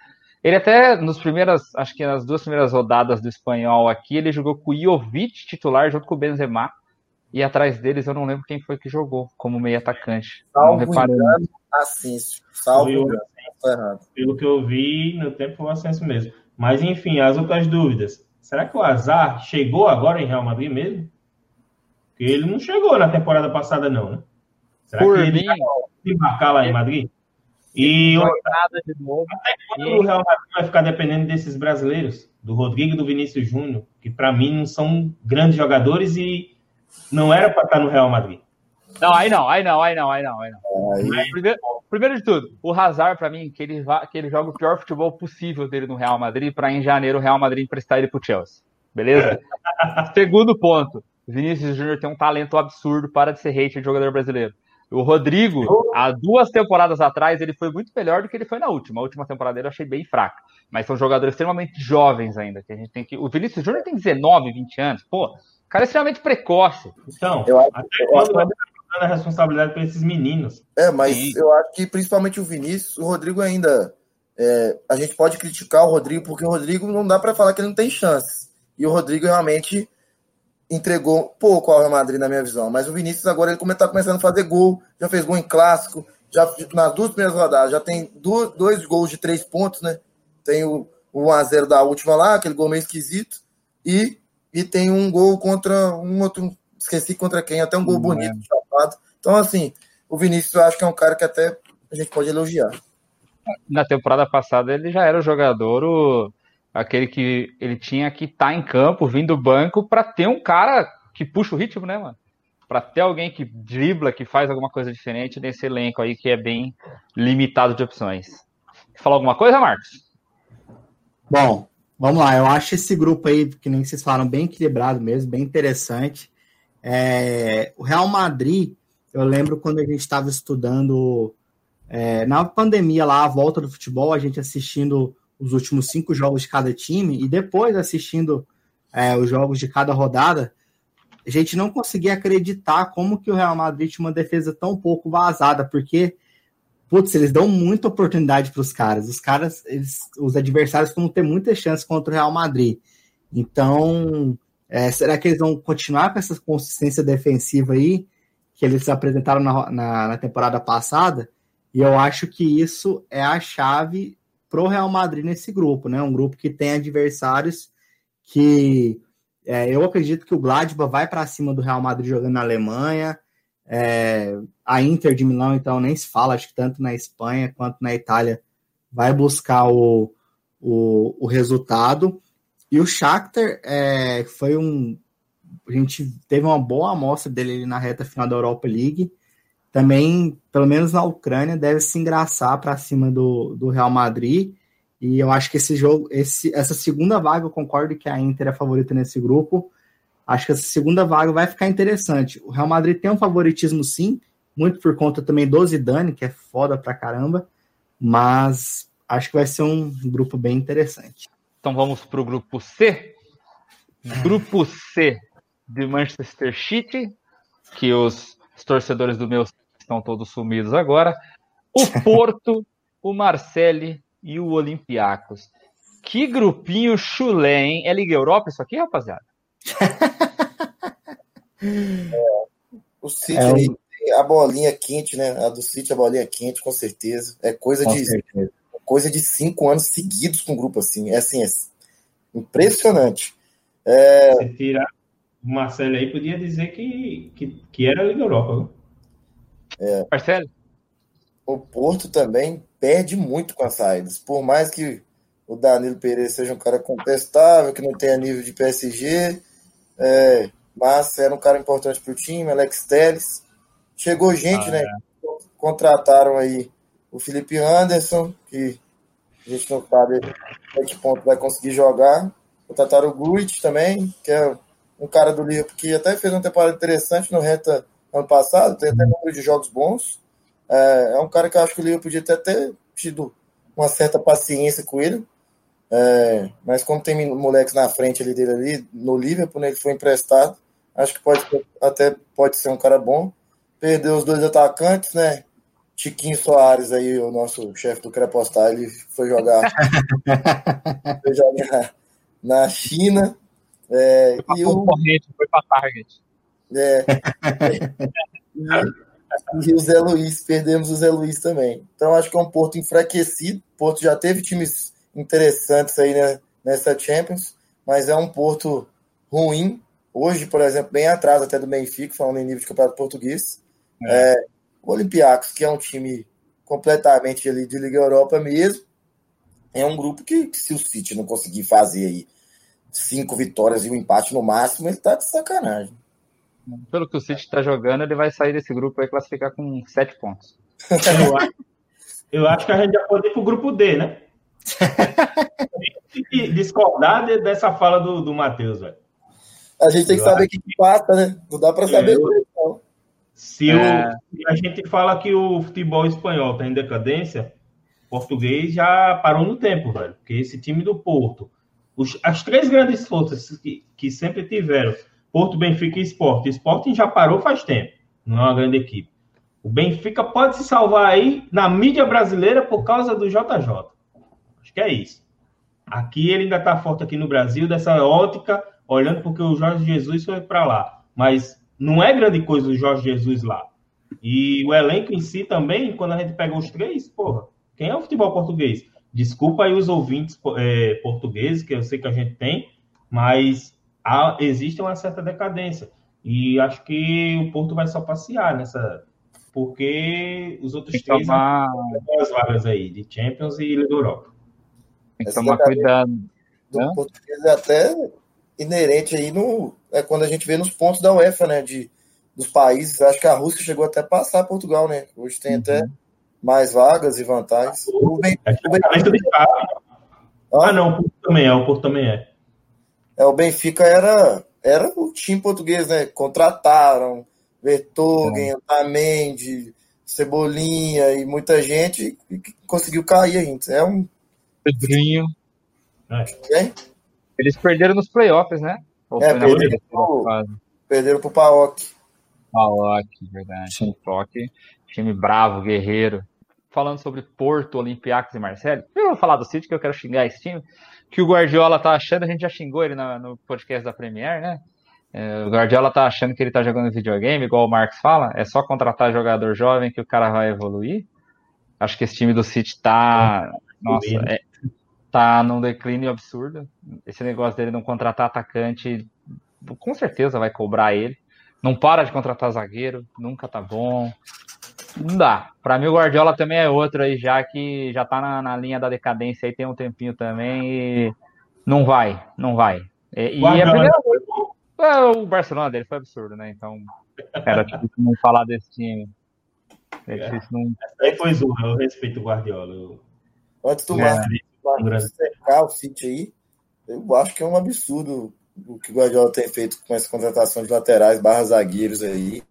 Ele até, nos primeiras, acho que nas duas primeiras rodadas do espanhol aqui, ele jogou com o Jovic titular junto com o Benzema. E atrás deles eu não lembro quem foi que jogou como meio atacante. Salvo não engano, Ascenso. Salvo engano, Pelo que eu vi, no tempo foi o Ascenso mesmo. Mas enfim, as outras dúvidas. Será que o Azar chegou agora em Real Madrid mesmo? Porque ele não chegou na temporada passada, não, né? Será Por que ele vai embarcar lá em Madrid? E nada de novo. até quando e... o Real Madrid vai ficar dependendo desses brasileiros, do Rodrigo e do Vinícius Júnior, que para mim não são grandes jogadores e não era para estar no Real Madrid. Não, aí não, aí não, aí não, aí não, aí não. Aí... Primeiro, primeiro, de tudo, o Hazard, para mim, que ele, que ele joga o pior futebol possível dele no Real Madrid, para em janeiro o Real Madrid emprestar ele pro Chelsea. Beleza? Segundo ponto, Vinícius Júnior tem um talento absurdo para de ser hater de jogador brasileiro. O Rodrigo, há duas temporadas atrás, ele foi muito melhor do que ele foi na última. A última temporada eu achei bem fraca. Mas são jogadores extremamente jovens ainda. Que a gente tem que. O Vinícius Júnior tem 19, 20 anos. Pô, o cara é extremamente precoce. Então, eu, até quando vai a responsabilidade para esses meninos. É, mas Sim. eu acho que principalmente o Vinícius, o Rodrigo ainda. É, a gente pode criticar o Rodrigo, porque o Rodrigo não dá para falar que ele não tem chances. E o Rodrigo realmente entregou pouco ao Real Madrid, na minha visão. Mas o Vinícius agora ele está começando a fazer gol, já fez gol em clássico, já nas duas primeiras rodadas, já tem dois, dois gols de três pontos, né? Tem o, o 1x0 da última lá, aquele gol meio esquisito, e, e tem um gol contra um outro, esqueci contra quem, até um gol Não bonito, é. chapado. Então, assim, o Vinícius eu acho que é um cara que até a gente pode elogiar. Na temporada passada ele já era o jogador, o, aquele que ele tinha que estar tá em campo, vindo do banco, para ter um cara que puxa o ritmo, né, mano? Para ter alguém que dribla, que faz alguma coisa diferente nesse elenco aí que é bem limitado de opções. Falar alguma coisa, Marcos? Bom, vamos lá. Eu acho esse grupo aí, que nem vocês falaram, bem equilibrado mesmo, bem interessante. É, o Real Madrid, eu lembro quando a gente estava estudando é, na pandemia lá, a volta do futebol, a gente assistindo os últimos cinco jogos de cada time e depois assistindo é, os jogos de cada rodada, a gente não conseguia acreditar como que o Real Madrid tinha uma defesa tão pouco vazada, porque putz, eles dão muita oportunidade para os caras. Os caras, eles, os adversários vão ter muitas chances contra o Real Madrid. Então, é, será que eles vão continuar com essa consistência defensiva aí que eles apresentaram na, na, na temporada passada? E eu acho que isso é a chave para o Real Madrid nesse grupo, né? Um grupo que tem adversários que é, eu acredito que o Gladbach vai para cima do Real Madrid jogando na Alemanha. É, a Inter de Milão, então, nem se fala, acho que tanto na Espanha quanto na Itália vai buscar o, o, o resultado. E o Shakhtar é, foi um. A gente teve uma boa amostra dele na reta final da Europa League. Também, pelo menos na Ucrânia, deve se engraçar para cima do, do Real Madrid. E eu acho que esse jogo, esse, essa segunda vaga, eu concordo que a Inter é a favorita nesse grupo. Acho que essa segunda vaga vai ficar interessante. O Real Madrid tem um favoritismo, sim, muito por conta também do Zidane, que é foda pra caramba, mas acho que vai ser um grupo bem interessante. Então vamos para o grupo C. Grupo C de Manchester City, que os, os torcedores do meu estão todos sumidos agora. O Porto, o Marseille e o Olympiacos. Que grupinho chulé, hein? É Liga Europa isso aqui, rapaziada? é, o City é um... a bolinha quente, né? A do City, a bolinha quente, com certeza. É coisa com de certeza. coisa de cinco anos seguidos com um grupo assim. É assim, é impressionante. É... Tirar o Marcelo aí, podia dizer que, que, que era a Liga Europa. Né? É. Marcelo? O Porto também perde muito com as saídas. Por mais que o Danilo Pereira seja um cara contestável, que não tenha nível de PSG, é, mas era um cara importante para o time, Alex Telles. Chegou gente, ah, né? É. Contrataram aí o Felipe Anderson, que a gente não sabe até que ponto vai conseguir jogar. Contrataram o Gruit também, que é um cara do Liverpool que até fez uma temporada interessante no reta ano passado, tem até número de jogos bons. É, é um cara que eu acho que o Liverpool podia ter até tido uma certa paciência com ele. É, mas como tem moleques na frente ali dele ali, no Liverpool, né, ele foi emprestado. Acho que pode até pode ser um cara bom. Perdeu os dois atacantes, né? Tiquinho Soares aí, o nosso chefe do Crepostar, ele foi jogar, foi jogar na China. É, foi e o corrente, foi para Target. É, e, e, o Zé Luiz, perdemos o Zé Luiz também. Então acho que é um Porto enfraquecido. O Porto já teve times interessantes aí né, nessa Champions, mas é um Porto ruim. Hoje, por exemplo, bem atrás até do Benfica, falando em nível de campeonato português. É. É, o Olympiacos, que é um time completamente ali de Liga Europa mesmo, é um grupo que, que se o City não conseguir fazer aí cinco vitórias e um empate no máximo, ele tá de sacanagem. Pelo que o City está jogando, ele vai sair desse grupo e classificar com sete pontos. eu, acho, eu acho que a gente já pode ir pro grupo D, né? discordar dessa fala do, do Matheus, velho. A gente tem que saber o que passa, né? Não dá para saber. Eu, se, é... o, a gente fala que o futebol espanhol está em decadência, português já parou no tempo, velho. Porque esse time do Porto, os, as três grandes forças que, que sempre tiveram, Porto, Benfica e Sport. O Sporting já parou faz tempo, não é uma grande equipe. O Benfica pode se salvar aí na mídia brasileira por causa do JJ. Acho que é isso. Aqui ele ainda está forte aqui no Brasil, dessa ótica, olhando porque o Jorge Jesus foi para lá. Mas não é grande coisa o Jorge Jesus lá. E o elenco em si também, quando a gente pega os três, porra, quem é o futebol português? Desculpa aí os ouvintes é, portugueses, que eu sei que a gente tem, mas há, existe uma certa decadência. E acho que o Porto vai só passear nessa. Porque os outros três tomar... as vagas aí, de Champions e Liga Europa. Tem que tomar cuidado. Do português é até inerente aí no. É quando a gente vê nos pontos da UEFA, né? De, dos países. Acho que a Rússia chegou até a passar Portugal, né? Hoje tem uhum. até mais vagas e vantagens. O ben, é o Benfica... Ah, não, o Porto também é, o Porto também é. É, o Benfica era, era o time português, né? Contrataram Vertogen, é. Cebolinha e muita gente e conseguiu cair ainda. É um. Pedrinho. É. Eles perderam nos playoffs, né? Ou é, perderam, pro, perderam pro Paok. Paok, verdade. Sim. Paok, time bravo, guerreiro. Falando sobre Porto, Olympiacos e Marcelo. Eu vou falar do City, que eu quero xingar esse time. Que o Guardiola tá achando, a gente já xingou ele no, no podcast da Premier, né? É, o Guardiola tá achando que ele tá jogando videogame, igual o Marcos fala. É só contratar jogador jovem que o cara vai evoluir. Acho que esse time do City tá. Nossa, é, tá num declínio absurdo. Esse negócio dele não contratar atacante, com certeza vai cobrar ele. Não para de contratar zagueiro, nunca tá bom. Não dá. Para mim, o Guardiola também é outro aí, já que já tá na, na, linha da decadência aí tem um tempinho também e não vai, não vai. E, e é a primeira vez. É, o Barcelona dele foi absurdo, né? Então, era difícil não falar desse time. É, é. difícil não. Aí foi zoom, eu respeito o Guardiola. Eu... Antes do é. Marcos secar o City aí, eu acho que é um absurdo o que o Guardiola tem feito com essa contratação de laterais barra zagueiros aí.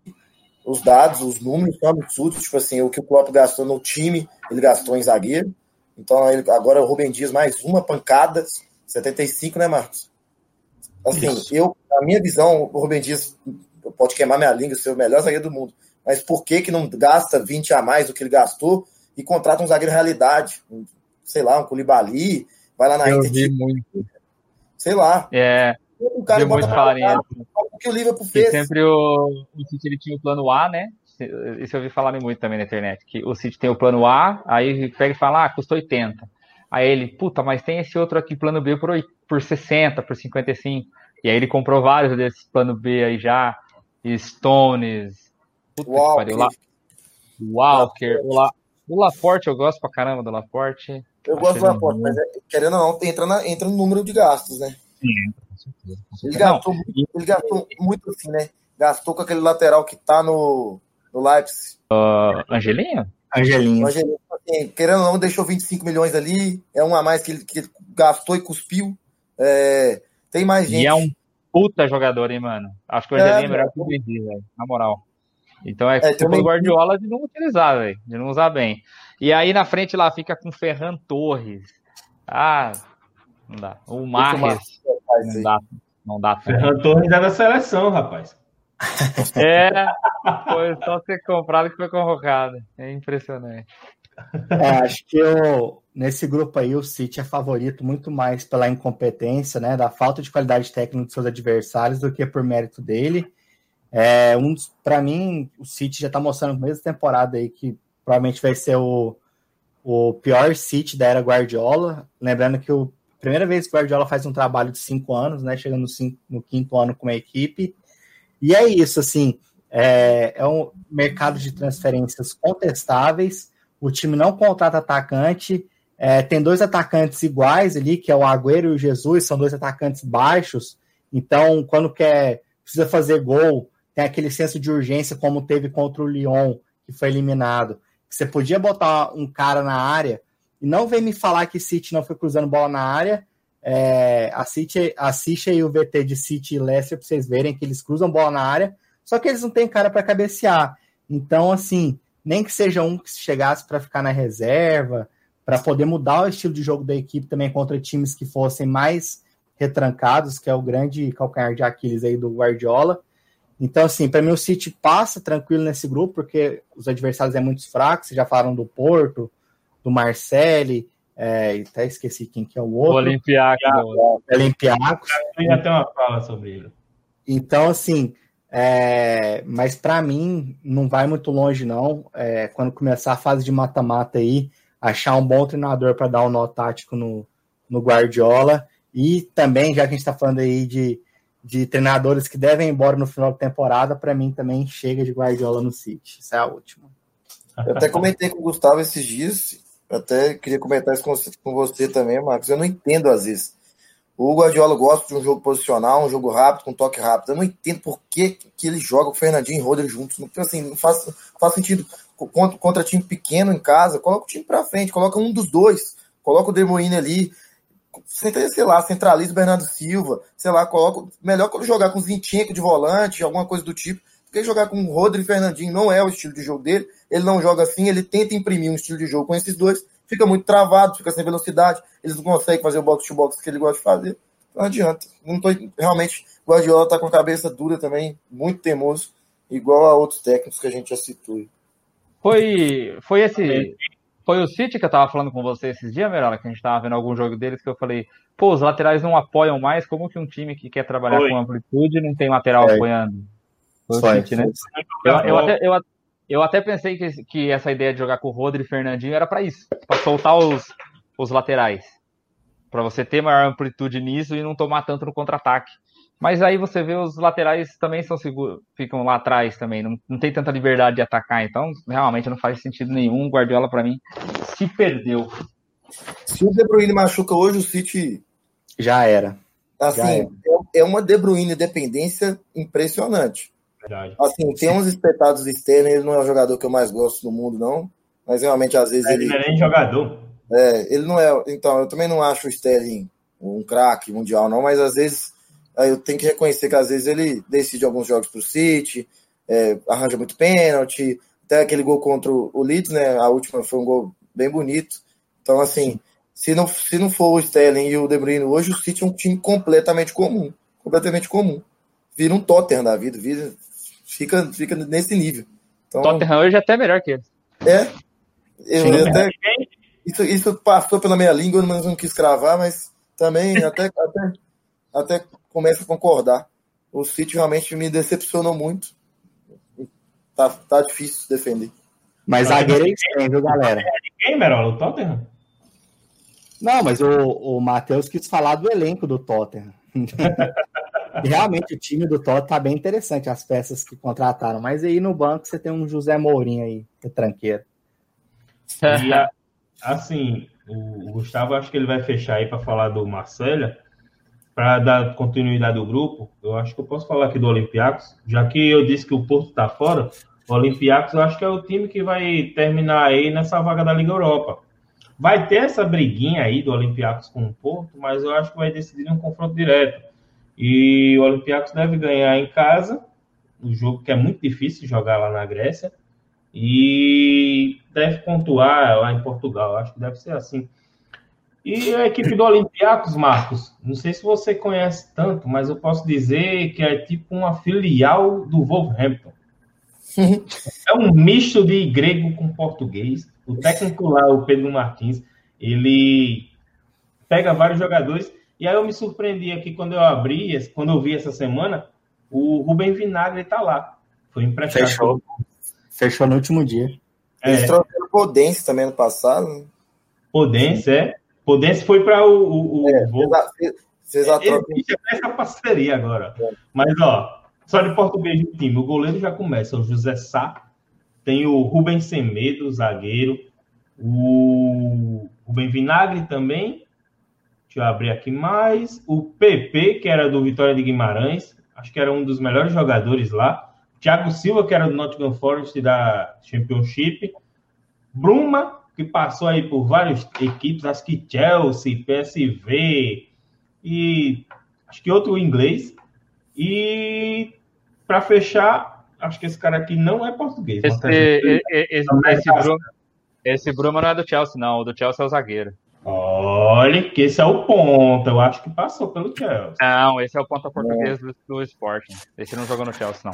Os dados, os números são absurdos. Tipo assim, o que o Klopp gastou no time, ele gastou em zagueiro. Então, agora o Rubem Dias mais uma pancada. 75, né, Marcos? Assim, Isso. eu, na minha visão, o Rubem Dias pode queimar minha língua, ser o melhor zagueiro do mundo. Mas por que, que não gasta 20 a mais do que ele gastou e contrata um zagueiro realidade? Sei lá, um Culibali, vai lá na eu Inter. muito. Sei lá. É. O cara muito falarem o que o Liverpool fez. sempre o, o City ele tinha o plano A, né? Isso eu vi falarem muito também na internet, que o City tem o plano A, aí pega e fala, ah, custou 80. Aí ele, puta, mas tem esse outro aqui, plano B, por, por 60, por 55. E aí ele comprou vários desses plano B aí já, Stones, puta Walker. que pariu, lá. Walker, o, La, o Laporte, eu gosto pra caramba do Laporte. Eu gosto do Laporte, mas é, querendo ou não, entra, na, entra no número de gastos, né? Sim, com certeza. Com certeza. Ele, gastou, muito, ele gastou muito assim, né? Gastou com aquele lateral que tá no, no Leipzig. Uh, Angelinho? Angelinho. Angelinho assim, querendo ou não, deixou 25 milhões ali. É um a mais que ele, que ele gastou e cuspiu. É, tem mais gente. E é um puta jogador, hein, mano? Acho que o Angelinho é, é melhor que o Mendy, velho. Na moral. Então é, é culpa do Guardiola de não utilizar, velho. De não usar bem. E aí na frente lá fica com Ferran Torres. Ah, não dá. O Marres. Não dá. Não dá. Ferran Torres é da seleção, rapaz. É, foi só ser comprado que foi convocado. É impressionante. É, acho que eu, nesse grupo aí o City é favorito muito mais pela incompetência, né, da falta de qualidade técnica dos seus adversários do que por mérito dele. É, um, para mim, o City já está mostrando começo da temporada aí que provavelmente vai ser o, o pior City da era Guardiola. Lembrando que o primeira vez que o Guardiola faz um trabalho de cinco anos, né, chegando no, cinco, no quinto ano com a equipe. E é isso, assim, é, é um mercado de transferências contestáveis o time não contrata atacante. É, tem dois atacantes iguais ali, que é o Agüero e o Jesus, são dois atacantes baixos. Então, quando quer precisa fazer gol, tem aquele senso de urgência, como teve contra o Lyon, que foi eliminado. Você podia botar um cara na área e não vem me falar que City não foi cruzando bola na área. É, assiste, assiste aí o VT de City e Leicester para vocês verem que eles cruzam bola na área, só que eles não têm cara para cabecear. Então, assim, nem que seja um que chegasse para ficar na reserva, para poder mudar o estilo de jogo da equipe também contra times que fossem mais retrancados, que é o grande calcanhar de Aquiles aí do Guardiola. Então, assim, para mim o City passa tranquilo nesse grupo, porque os adversários é muito fracos, já falaram do Porto, do Marcelli, é, até esqueci quem que é o outro. O Olympiacos. Olympiacos. Eu ia ter uma fala sobre ele. Então, assim, É, mas para mim não vai muito longe não. É, quando começar a fase de mata-mata aí, achar um bom treinador para dar um nó tático no, no Guardiola e também já que a gente está falando aí de, de treinadores que devem ir embora no final da temporada, para mim também chega de Guardiola no City. Essa é a última. Eu até comentei com o Gustavo esses dias, até queria comentar isso com você também, Marcos. Eu não entendo às vezes o Guardiola gosta de um jogo posicional, um jogo rápido, com toque rápido. Eu não entendo por que, que ele joga o Fernandinho e o Rodri juntos. Não, assim, não faz, faz sentido. Contra, contra time pequeno em casa, coloca o time pra frente, coloca um dos dois, coloca o De Bruyne ali, sei lá, centraliza o Bernardo Silva, sei lá, coloca. Melhor quando jogar com o Zinchenko de volante, alguma coisa do tipo, porque jogar com o Rodri e Fernandinho não é o estilo de jogo dele. Ele não joga assim, ele tenta imprimir um estilo de jogo com esses dois fica muito travado, fica sem velocidade, eles não conseguem fazer o box-to-box que ele gosta de fazer. Não adianta. Não tô, realmente, o Guardiola tá com a cabeça dura também, muito teimoso, igual a outros técnicos que a gente já citou. Foi, foi esse. Foi o City que eu tava falando com você esses dias, Merola, que a gente tava vendo algum jogo deles, que eu falei, pô, os laterais não apoiam mais, como que um time que quer trabalhar foi. com amplitude não tem lateral é. apoiando? O City, né? Eu, eu, até, eu, eu até pensei que, que essa ideia de jogar com o Rodri e Fernandinho era para isso, para soltar os, os laterais. Para você ter maior amplitude nisso e não tomar tanto no contra-ataque. Mas aí você vê os laterais também são seguros, ficam lá atrás também, não, não tem tanta liberdade de atacar, então realmente não faz sentido nenhum. O Guardiola, para mim, se perdeu. Se o De Bruyne machuca hoje, o City. Já era. Assim, Já era. É, é uma De Bruyne dependência impressionante. Verdade. Assim, tem uns espetados de Sterling, ele não é o jogador que eu mais gosto do mundo, não. Mas realmente, às vezes. É, ele não é nem jogador. É, ele não é. Então, eu também não acho o Sterling um craque mundial, não, mas às vezes eu tenho que reconhecer que às vezes ele decide alguns jogos pro City, é, arranja muito pênalti, até aquele gol contra o Leeds, né? A última foi um gol bem bonito. Então, assim, se não, se não for o Sterling e o De Bruyne hoje, o City é um time completamente comum. Completamente comum. Vira um Tottenham da vida, vira, fica, fica nesse nível. Então, Tottenham hoje é até melhor que ele. É. Eu, eu até, isso, isso passou pela minha língua, mas não quis cravar, mas também até, até, até começo a concordar. O City realmente me decepcionou muito. Tá, tá difícil defender. Mas zagueiro é estranho, viu, galera? Ninguém, Merola, o Tottenham? Não, mas o, o Matheus quis falar do elenco do Tottenham. Realmente o time do Toto tá bem interessante, as peças que contrataram. Mas aí no banco você tem um José Mourinho aí, que tranqueiro. E a, assim, o Gustavo acho que ele vai fechar aí para falar do Marcelo, para dar continuidade ao grupo. Eu acho que eu posso falar aqui do Olympiacos, já que eu disse que o Porto está fora. O Olympiacos eu acho que é o time que vai terminar aí nessa vaga da Liga Europa. Vai ter essa briguinha aí do Olympiacos com o Porto, mas eu acho que vai decidir um confronto direto. E o Olympiacos deve ganhar em casa, o jogo que é muito difícil jogar lá na Grécia, e deve pontuar lá em Portugal. Acho que deve ser assim. E a equipe do Olympiacos, Marcos, não sei se você conhece tanto, mas eu posso dizer que é tipo uma filial do Wolverhampton. é um misto de grego com português. O técnico lá, o Pedro Martins, ele pega vários jogadores e aí eu me surpreendi aqui quando eu abri, quando eu vi essa semana, o Rubem Vinagre está lá. Foi emprestado. Fechou. Fechou no último dia. É. Eles trouxeram o Podense também no passado. Né? Podense, é. Podense foi para o. o, o é, Vocês Existe essa parceria agora. É. Mas, ó, só de português do time. O goleiro já começa. O José Sá. Tem o Rubem Semedo, zagueiro. O Rubem Vinagre também. Deixa eu abrir aqui mais. O PP, que era do Vitória de Guimarães, acho que era um dos melhores jogadores lá. Thiago Silva, que era do Nottingham Forest da Championship. Bruma, que passou aí por várias equipes, acho que Chelsea, PSV e acho que outro inglês. E para fechar, acho que esse cara aqui não é português. Esse, esse, esse, esse, Bruma, esse Bruma não é do Chelsea, não. O do Chelsea é o zagueiro. Olha, que esse é o ponto. Eu acho que passou pelo Chelsea. Não, esse é o ponta português do, do Sporting. Esse não jogou no Chelsea, não.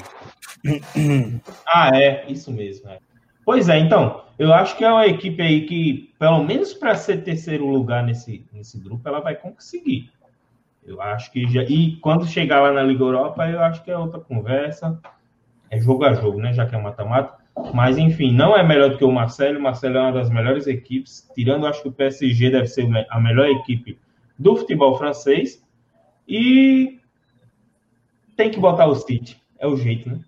ah, é, isso mesmo. É. Pois é, então, eu acho que é uma equipe aí que, pelo menos para ser terceiro lugar nesse, nesse grupo, ela vai conseguir. Eu acho que já. E quando chegar lá na Liga Europa, eu acho que é outra conversa. É jogo a jogo, né? Já que é mata-mata. Mas, enfim, não é melhor do que o Marcelo. O Marcelo é uma das melhores equipes. Tirando, acho que o PSG deve ser a melhor equipe do futebol francês. E tem que botar o City. É o jeito, né?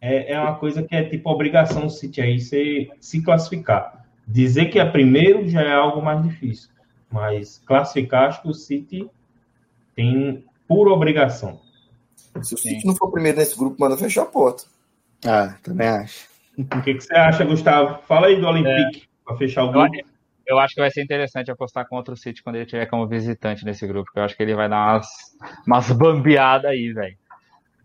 É, é uma coisa que é tipo obrigação o City aí se, se classificar. Dizer que é primeiro já é algo mais difícil. Mas classificar, acho que o City tem pura obrigação. Se o City não for primeiro nesse grupo, manda fechar a porta. Ah, também acho. O que, que você acha, Gustavo? Fala aí do Olympique, é. para fechar o grupo. Eu acho que vai ser interessante apostar contra o City quando ele tiver como visitante nesse grupo, porque eu acho que ele vai dar umas, umas bambeadas aí, velho.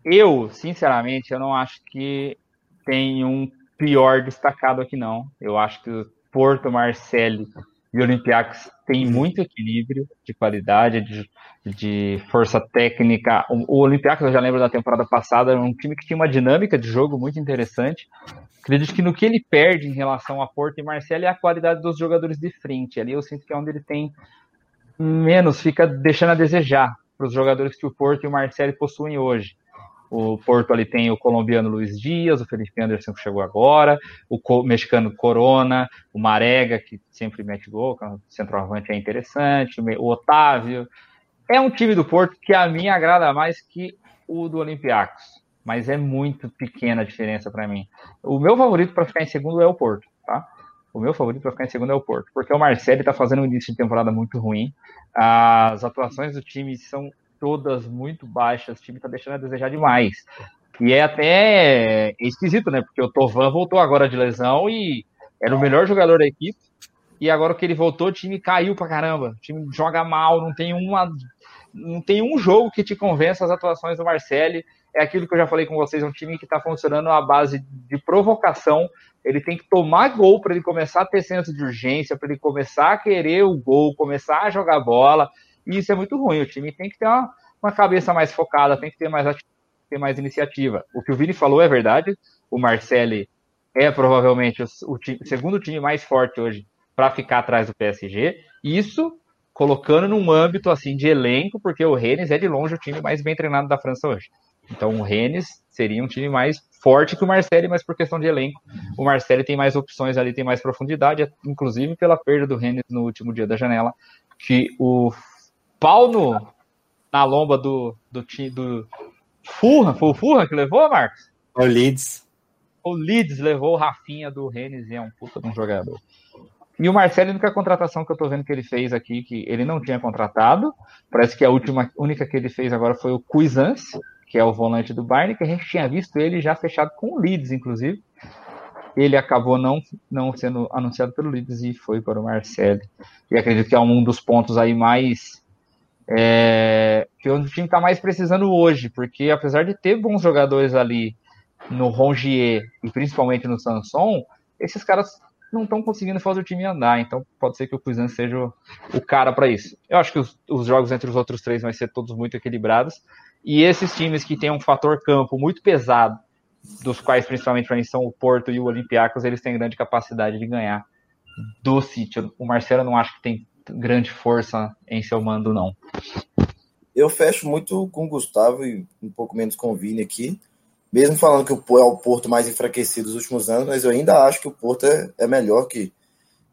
Eu, sinceramente, eu não acho que tem um pior destacado aqui, não. Eu acho que o Porto, Marseille e Olympiacos tem muito equilíbrio de qualidade, de, de força técnica. O, o Olympiacos, eu já lembro da temporada passada, era um time que tinha uma dinâmica de jogo muito interessante. Acredito que no que ele perde em relação a Porto e Marcelo é a qualidade dos jogadores de frente. Ali eu sinto que é onde ele tem menos, fica deixando a desejar para os jogadores que o Porto e o Marcelo possuem hoje. O Porto ali tem o colombiano Luiz Dias, o Felipe Anderson que chegou agora, o mexicano Corona, o Marega, que sempre mete gol, o centroavante é interessante, o Otávio. É um time do Porto que a mim agrada mais que o do Olympiacos, mas é muito pequena a diferença para mim. O meu favorito para ficar em segundo é o Porto, tá? O meu favorito para ficar em segundo é o Porto, porque o Marcelo está fazendo um início de temporada muito ruim. As atuações do time são todas muito baixas, o time tá deixando a desejar demais. E é até esquisito, né? Porque o Tovan voltou agora de lesão e era o melhor jogador da equipe. E agora que ele voltou, o time caiu pra caramba. O time joga mal, não tem uma. Não tem um jogo que te convença as atuações do Marcelli. É aquilo que eu já falei com vocês, é um time que está funcionando à base de provocação. Ele tem que tomar gol para ele começar a ter senso de urgência, para ele começar a querer o gol, começar a jogar bola. E isso é muito ruim. O time tem que ter uma, uma cabeça mais focada, tem que ter mais, ter mais iniciativa. O que o Vini falou é verdade. O Marcelli é provavelmente o, o, time, segundo time mais forte hoje para ficar atrás do PSG. Isso colocando num âmbito assim de elenco, porque o Rennes é de longe o time mais bem treinado da França hoje. Então o Rennes seria um time mais forte que o Marcelli, mas por questão de elenco, o Marcelli tem mais opções ali, tem mais profundidade, inclusive pela perda do Rennes no último dia da janela, que o pau no, na lomba do, do time do Furra. Foi o Furra que levou, Marcos? O Leeds. O Leeds levou o Rafinha do Rennes e é um puta de um jogador. E o Marcelo, a única contratação que eu tô vendo que ele fez aqui, que ele não tinha contratado, parece que a última, única que ele fez agora foi o Cuisance, que é o volante do Bayern, que a gente tinha visto ele já fechado com o Leeds, inclusive. Ele acabou não, não sendo anunciado pelo Leeds e foi para o Marcelo. E acredito que é um dos pontos aí mais é, que o time está mais precisando hoje, porque apesar de ter bons jogadores ali no Rongier e principalmente no Sanson, esses caras não estão conseguindo fazer o time andar, então pode ser que o Cuisinho seja o, cara para isso. Eu acho que os, os, jogos entre os outros três vão ser todos muito equilibrados, e esses times que têm um fator campo muito pesado, dos quais principalmente para mim são o Porto e o Olympiacos, eles têm grande capacidade de ganhar do City. O Marcelo não acho que tem grande força em seu mando, não. Eu fecho muito com o Gustavo e um pouco menos com o Vini aqui. Mesmo falando que o é o Porto mais enfraquecido dos últimos anos, mas eu ainda acho que o Porto é, é melhor que,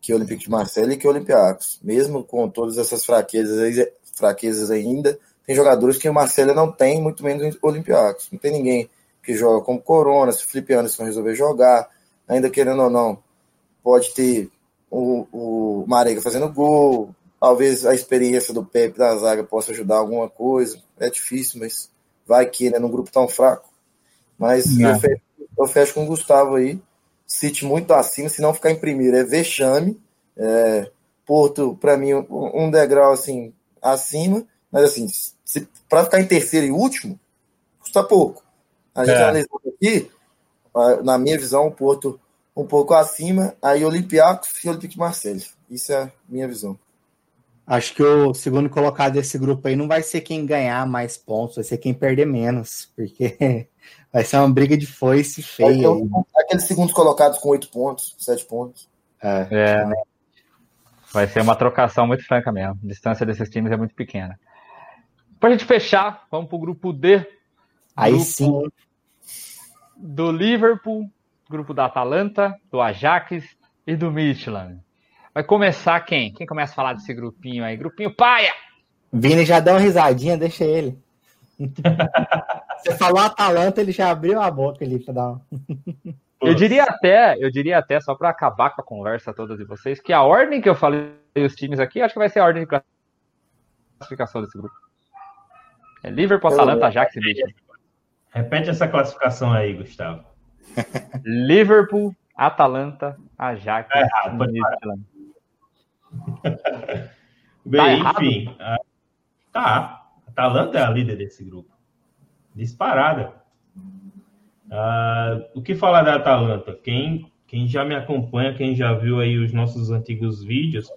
que o Olympique de Marseille e que o Olympiacos. Mesmo com todas essas fraquezas, fraquezas ainda, tem jogadores que o Marcelo não tem, muito menos o Olympiacos. Não tem ninguém que joga como Corona, se o Felipe Anderson resolver jogar, ainda querendo ou não, pode ter o, o Marega fazendo gol, talvez a experiência do Pepe da zaga possa ajudar alguma coisa. É difícil, mas vai que, né? Num grupo tão fraco. Mas eu fecho, eu fecho, com o Gustavo aí. City muito acima, se não ficar em primeiro, é vexame. É, Porto, para mim, um degrau assim acima, mas assim, para ficar em terceiro e último, custa pouco. A gente é. analisando aqui, na minha visão, o Porto um pouco acima, aí Olympiacos e Olympique Marseille. Isso é a minha visão. Acho que o segundo colocado desse grupo aí não vai ser quem ganhar mais pontos, vai ser quem perder menos, porque vai ser uma briga de foice feia. Um, aqueles segundos colocados com oito pontos, sete pontos. É. é. Vai ser uma trocação muito franca mesmo. A distância desses times é muito pequena. Pra gente fechar, vamos pro grupo D. Aí grupo sim. Do Liverpool, grupo da Atalanta, do Ajax e do Midland. Vai começar quem? Quem começa a falar desse grupinho aí? Grupinho paia! Vini já deu uma risadinha, deixa ele. Você falou Atalanta, ele já abriu a boca ali pra dar uma... Eu diria até, eu diria até, só para acabar com a conversa toda de vocês, que a ordem que eu falei os times aqui, acho que vai ser a ordem de classificação desse grupo. É Liverpool, Atalanta, Ajax e Midland. Repete essa classificação aí, Gustavo. Liverpool, Atalanta, Ajax parar. Midland. Bem, Tá enfim. ah, Tá. Atalanta é a líder desse grupo. Disparada. Ah, o que falar da Atalanta? Quem, quem já me acompanha, quem já viu aí os nossos antigos vídeos,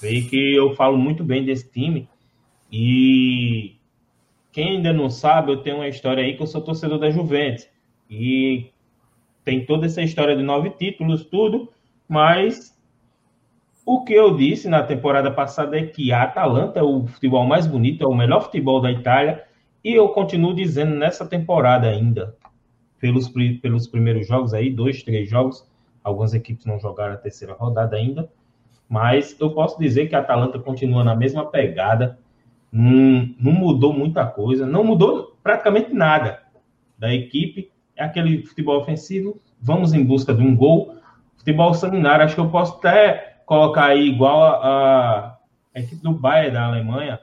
vê que eu falo muito bem desse time. E quem ainda não sabe, eu tenho uma história aí que eu sou torcedor da Juventus. E tem toda essa história de nove títulos, tudo, mas o que eu disse na temporada passada é que a Atalanta é o futebol mais bonito, é o melhor futebol da Itália, e eu continuo dizendo nessa temporada ainda, pelos, pelos primeiros jogos aí, dois, três jogos, algumas equipes não jogaram a terceira rodada ainda, mas eu posso dizer que a Atalanta continua na mesma pegada, não, não mudou muita coisa, não mudou praticamente nada da equipe, é aquele futebol ofensivo, vamos em busca de um gol, futebol sanguinário, acho que eu posso até colocar aí igual a, a, equipe do Bayern da Alemanha,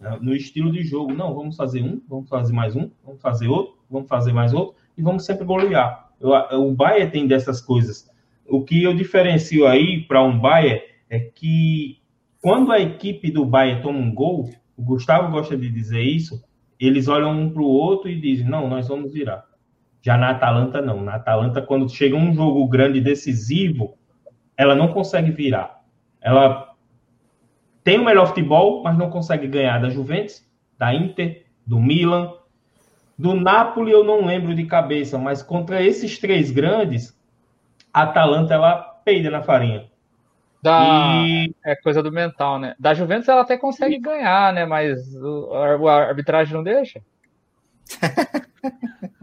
né, no estilo de jogo. Não, vamos fazer um, vamos fazer mais um, vamos fazer outro, vamos fazer mais outro, e vamos sempre golear. Eu- o Bayern tem dessas coisas. O que eu diferencio aí para um Bayern é que quando a equipe do Bayern toma um gol, o Gustavo gosta de dizer isso, eles olham um para o outro e dizem, não, nós vamos virar. Já na Atalanta, não. Na Atalanta, quando chega um jogo grande e decisivo, ela não consegue virar. Ela tem o melhor futebol, mas não consegue ganhar da Juventus, da Inter, do Milan. Do Napoli eu não lembro de cabeça, mas contra esses três grandes, a Atalanta ela peida na farinha. Da... E É coisa do mental, né? Da Juventus ela até consegue ganhar, né? Mas o, a arbitragem não deixa.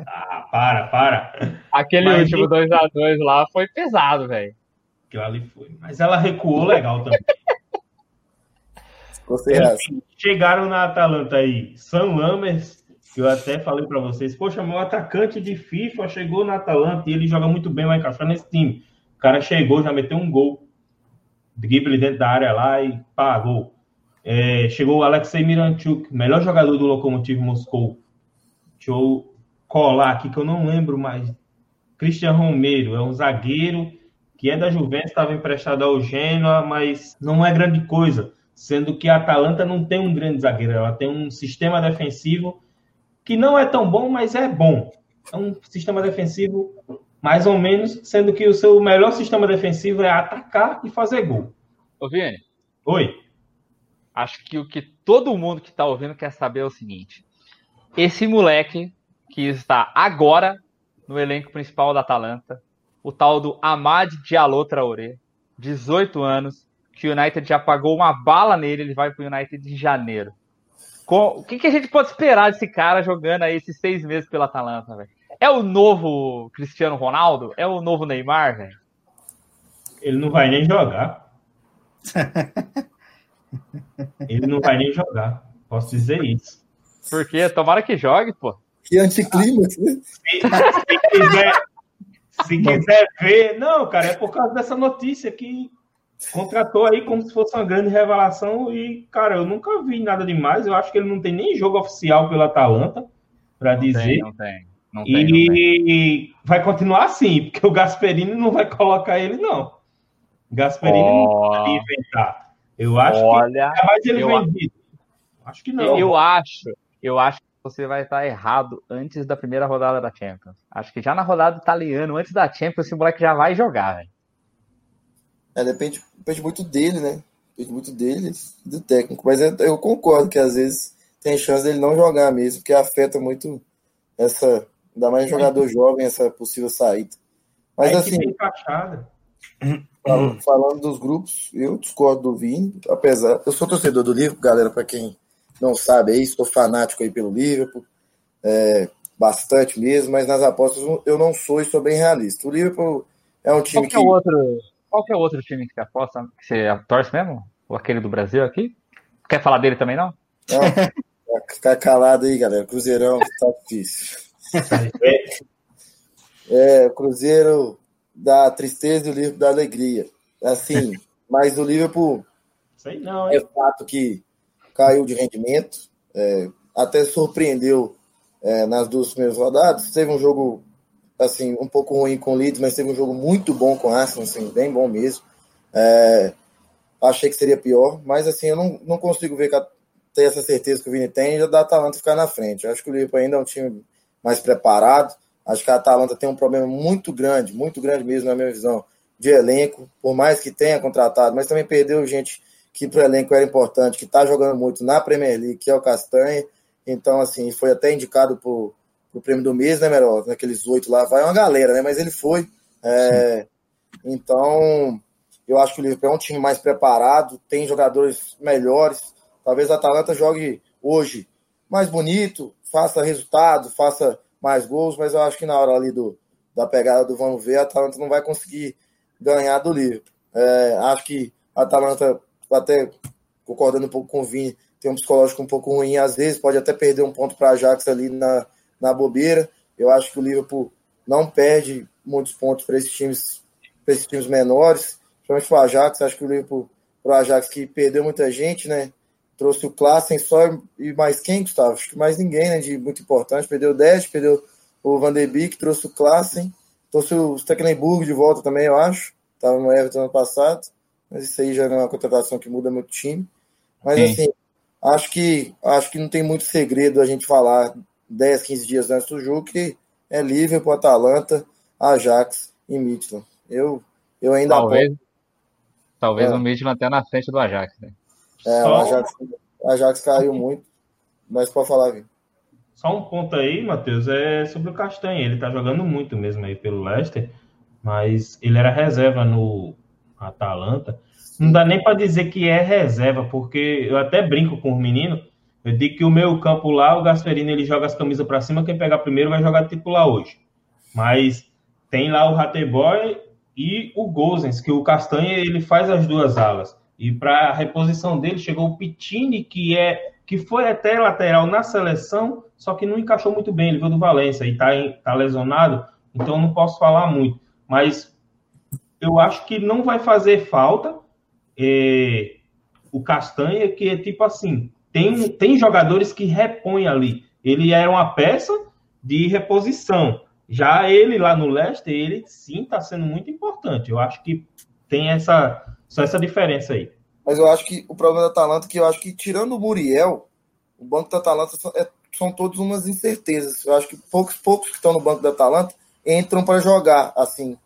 Ah, para, para. Aquele Mas último e- 2x2 lá foi pesado, velho. Aquilo ali foi. Mas ela recuou legal também. Enfim, chegaram na Atalanta aí, Sam Lammers, que eu até falei para vocês, poxa, meu atacante de FIFA chegou na Atalanta e ele joga muito bem, vai encaixar nesse time. O cara chegou, já meteu um gol, drible dentro da área lá e pá, gol. É, chegou o Alexei Miranchuk, melhor jogador do Lokomotiv Moscou. Deixa eu colar aqui que eu não lembro mais. Christian Romero, é um zagueiro que é da Juventus, estava emprestado ao Genoa, mas não é grande coisa sendo que a Atalanta não tem um grande zagueiro, ela tem um sistema defensivo que não é tão bom, mas é bom. É um sistema defensivo mais ou menos, sendo que o seu melhor sistema defensivo é atacar e fazer gol. Ô, Vini, Oi. acho que o que todo mundo que tá ouvindo quer saber é o seguinte. Esse moleque que está agora no elenco principal da Atalanta, o tal do Amad Diallo Traoré, 18 anos, que o United já pagou uma bala nele, ele vai pro United em janeiro. Com- o que, que a gente pode esperar desse cara jogando aí esses seis meses pela Atalanta, velho? É o novo Cristiano Ronaldo? É o novo Neymar, velho? Ele não vai nem jogar. Ele não vai nem jogar. Posso dizer isso. Porque tomara que jogue, pô. Que anticlímax, né? Se, se quiser, se quiser ver. Não, cara, é por causa dessa notícia que contratou aí como se fosse uma grande revelação. E, cara, eu nunca vi nada demais. Eu acho que ele não tem nem jogo oficial pela Atalanta, para dizer. Tem, não tem. Não tem, não tem. E vai continuar assim, porque o Gasperini não vai colocar ele, não. Gasperini não Ó, vai inventar. Eu acho que olha, é mais ele eu- vendido. Acho que não. eu acho, eu acho que você vai estar errado antes da primeira rodada da Champions. Acho que já na rodada do italiano, antes da Champions, esse moleque já vai jogar, velho. É, depende, depende muito dele, né? Depende muito dele e do técnico. Mas eu, eu concordo que às vezes tem chance dele não jogar mesmo, porque afeta muito essa. Ainda mais jogador jovem, essa possível saída. Mas assim, equipe é encaixada. fal- falando dos grupos, eu discordo do Vini, apesar. Eu sou torcedor do Liverpool, galera, para quem não sabe aí, sou fanático aí pelo Liverpool, é, bastante mesmo, mas nas apostas eu não sou e sou bem realista. O Liverpool é um time qual que... É outro, qual que é o outro time que você aposta, que você torce mesmo? Ou aquele do Brasil aqui? Quer falar dele também, não? Não, ficar calado aí, galera. Cruzeirão tá difícil. É, Cruzeiro da tristeza e o Liverpool da alegria. Assim, mas o Liverpool Sei não, é fato que caiu de rendimento, é, até surpreendeu é, nas duas primeiras rodadas. Teve um jogo assim um pouco ruim com o Leeds, mas teve um jogo muito bom com o Arsenal, assim, bem bom mesmo. É, achei que seria pior, mas assim eu não, não consigo ver ter essa certeza que o Vini tem já da Atalanta ficar na frente. Eu acho que o Liverpool ainda é um time mais preparado. Acho que a Atalanta tem um problema muito grande, muito grande mesmo na minha visão, de elenco, por mais que tenha contratado, mas também perdeu gente que para o elenco era importante, que está jogando muito na Premier League, que é o Castanha. Então, assim, foi até indicado para o prêmio do mês, né, Merol? Naqueles oito lá, vai uma galera, né? Mas ele foi. É, então, eu acho que o Liverpool é um time mais preparado, tem jogadores melhores. Talvez a Atalanta jogue hoje mais bonito, faça resultado, faça mais gols, mas eu acho que na hora ali do, da pegada do vamos ver, a Atalanta não vai conseguir ganhar do Liverpool. É, acho que a Atalanta até concordando um pouco com o Vini, tem um psicológico um pouco ruim, às vezes pode até perder um ponto para a Ajax ali na, na bobeira. Eu acho que o Liverpool não perde muitos pontos para esses times, para esses times menores, principalmente para o Ajax. Acho que o Liverpool, para o Ajax que perdeu muita gente, né? Trouxe o Klassen só e mais quem, Gustavo? Acho que mais ninguém, né? De muito importante. Perdeu o 10, perdeu o Van de Beek, trouxe o Klassen, trouxe o Stecklenburg de volta também, eu acho. Estava no Everton ano passado mas isso aí já não é uma contratação que muda muito o time. Mas Sim. assim, acho que acho que não tem muito segredo a gente falar 10, 15 dias antes do jogo que é Liverpool, Atalanta, Ajax e Midland. Eu, eu ainda Talvez, talvez é. o Midland até na frente do Ajax, né? É, Só... o Ajax, o Ajax caiu muito, mas pode falar, Vitor. Só um ponto aí, Matheus, é sobre o Castanha. Ele tá jogando muito mesmo aí pelo Leicester, mas ele era reserva no Atalanta. Não dá nem para dizer que é reserva, porque eu até brinco com os meninos. Eu digo que o meu campo lá, o Gasperini, ele joga as camisas para cima, quem pegar primeiro vai jogar titular hoje. Mas tem lá o Rateboy e o Gozens, que o Castanha ele faz as duas alas. E para a reposição dele chegou o Pitini, que é que foi até lateral na seleção, só que não encaixou muito bem. Ele veio do Valência e está tá lesionado, então não posso falar muito. Mas eu acho que não vai fazer falta é, o Castanha, que é tipo assim, tem, tem jogadores que repõem ali. Ele era uma peça de reposição. Já ele lá no Leicester, ele sim está sendo muito importante. Eu acho que tem essa, só essa diferença aí. Mas eu acho que o problema da Atalanta é que eu acho que, tirando o Muriel, o banco da Atalanta são, é, são todos umas incertezas. Eu acho que poucos, poucos que estão no banco da Atalanta entram para jogar, assim,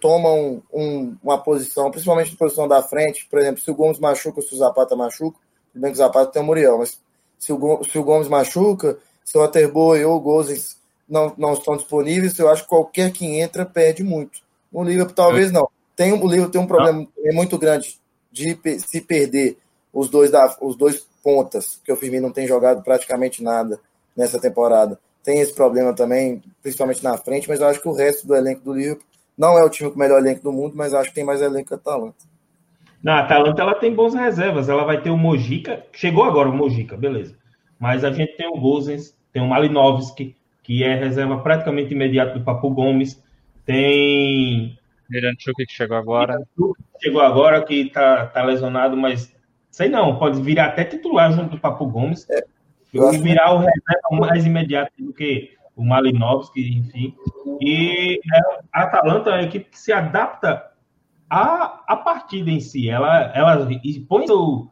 tomam um, uma posição, principalmente na posição da frente, por exemplo, se o Gomes machuca, se o Zapata machuca, tudo bem que o Zapata tem o Muriel, mas se o, se o Gomes machuca, se o Aterboy ou o Gozes não, não estão disponíveis, eu acho que qualquer que entra perde muito. O Liverpool talvez não. Tem, o Liverpool tem um problema é muito grande de se perder os dois, da, os dois pontas, que o Firmino não tem jogado praticamente nada nessa temporada. Tem esse problema também, principalmente na frente, mas eu acho que o resto do elenco do Liverpool não é o time com o melhor elenco do mundo, mas acho que tem mais elenco que a Atalanta. Na Atalanta ela tem bons reservas. Ela vai ter o Mojica. Chegou agora o Mojica, beleza. Mas a gente tem o Gozens, tem o Malinovski, que é reserva praticamente imediato do Papo Gomes. Tem. Miranchuk que chegou agora. Chegou agora, que tá, tá lesionado, mas sei não, pode virar até titular junto do Papo Gomes. É, eu virar o reserva mais imediato do que o Malinovski, enfim. E é, a Atalanta é uma equipe que se adapta à, à partida em si. Ela, ela põe seu,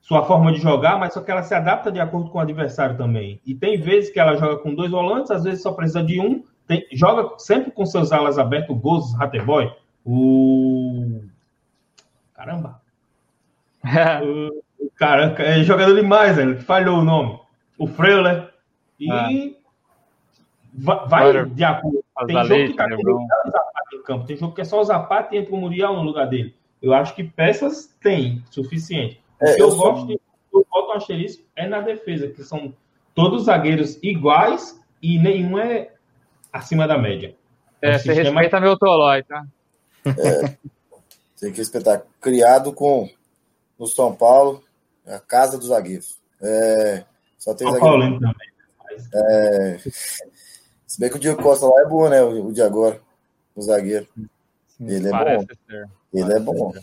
sua forma de jogar, mas só que ela se adapta de acordo com o adversário também. E tem vezes que ela joga com dois volantes, às vezes só precisa de um. Tem, joga sempre com seus alas abertos, o Goz Rateboy, o. Caramba! o, o cara, é jogador demais, ele falhou o nome. O Freuler. E ah vai, vai de acordo. Tem jogo que tá com o Zapata em campo, tem jogo que é só o Zapata e entra o Muriel no lugar dele. Eu acho que peças tem suficiente. É, eu, eu, gosto, eu boto um asterisco é na defesa, que são todos zagueiros iguais e nenhum é acima da média. É, você respeita meu Tolói, tá? É, tem que respeitar. Criado com no São Paulo, a casa dos zagueiros. É, só tem São zagueiro. também. É, se bem que o Diego Costa lá é bom, né? O, o de agora, o zagueiro. Ele é bom. Ser. Ele é bom.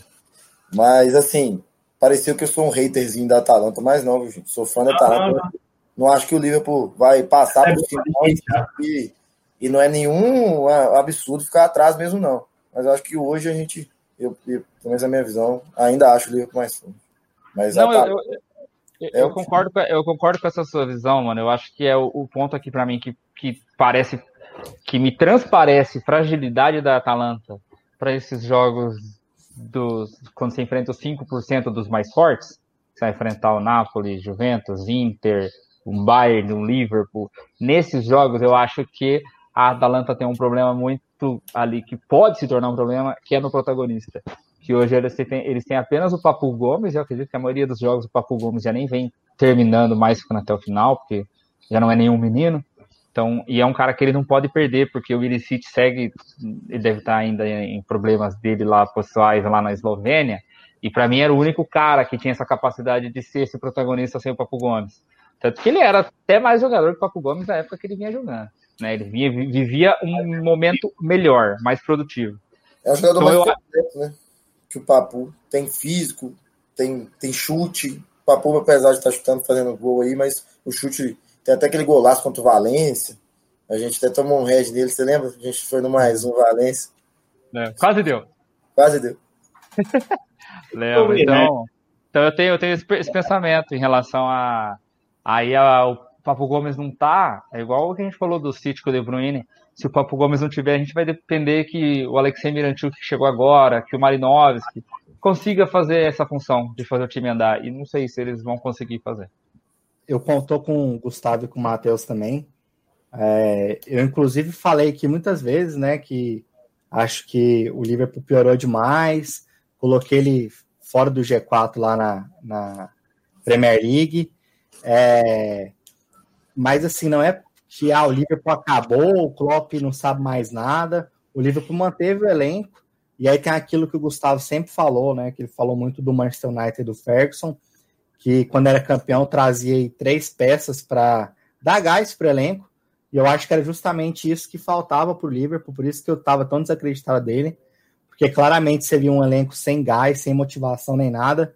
Mas, assim, pareceu que eu sou um haterzinho da Atalanta, mas não, gente. Sou fã da Atalanta. Ah, não acho que o Liverpool vai passar é por cima e, e não é nenhum absurdo ficar atrás mesmo, não. Mas eu acho que hoje a gente, eu, eu, pelo menos a minha visão, ainda acho o Liverpool mais forte. Mas não, eu, eu, é eu concordo, com, eu concordo com essa sua visão, mano. Eu acho que é o, o ponto aqui para mim que, que parece, que me transparece fragilidade da Atalanta para esses jogos dos quando você enfrenta os 5% dos mais fortes, você vai enfrentar o Napoli, Juventus, Inter, o Bayern, o Liverpool. Nesses jogos eu acho que a Atalanta tem um problema muito ali que pode se tornar um problema, que é no protagonista. Que hoje eles têm, eles têm apenas o Papu Gomes, e eu acredito que a maioria dos jogos o Papu Gomes já nem vem terminando mais ficando até o final, porque já não é nenhum menino. Então, e é um cara que ele não pode perder, porque o Illicit segue, ele deve estar ainda em problemas dele lá, pessoais lá na Eslovênia, e para mim era o único cara que tinha essa capacidade de ser esse protagonista sem o Papo Gomes. Tanto que ele era até mais jogador que o Papo Gomes na época que ele vinha jogando. Né? Ele vinha, vivia um momento melhor, mais produtivo. É um jogador então, mais eu... completo, né? Que o Papo tem físico, tem, tem chute. O Papo, apesar de estar chutando, fazendo gol aí, mas o chute tem até aquele golaço contra o Valência. A gente até tomou um red nele, você lembra? A gente foi no mais um Valência. É, quase deu. Quase deu. Lembra, então, então eu tenho, eu tenho esse, esse pensamento em relação a. Aí a, o Papo Gomes não tá, é igual o que a gente falou do City com o De Bruyne. Se o Papo Gomes não tiver, a gente vai depender que o Alexei Miranchuk que chegou agora, que o Marinovski consiga fazer essa função de fazer o time andar. E não sei se eles vão conseguir fazer eu contou com o Gustavo e com o Matheus também. É, eu, inclusive, falei aqui muitas vezes, né, que acho que o Liverpool piorou demais. Coloquei ele fora do G4 lá na, na Premier League. É, mas, assim, não é que ah, o Liverpool acabou, o Klopp não sabe mais nada. O Liverpool manteve o elenco. E aí tem aquilo que o Gustavo sempre falou, né? Que ele falou muito do Manchester United e do Ferguson que quando era campeão trazia três peças para dar gás para o elenco. E eu acho que era justamente isso que faltava para o Liverpool, por isso que eu estava tão desacreditado dele, porque claramente seria um elenco sem gás, sem motivação nem nada.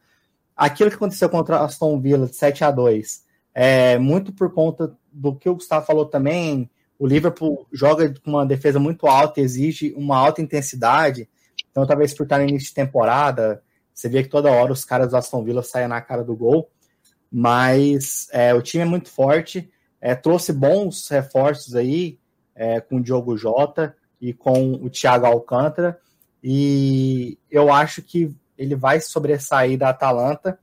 Aquilo que aconteceu contra Aston Villa de 7 a 2 é muito por conta do que o Gustavo falou também. O Liverpool joga com uma defesa muito alta, exige uma alta intensidade. Então, talvez por estar no início de temporada, você vê que toda hora os caras do Aston Villa saem na cara do gol, mas é, o time é muito forte, é, trouxe bons reforços aí é, com o Diogo Jota e com o Thiago Alcântara, e eu acho que ele vai sobressair da Atalanta.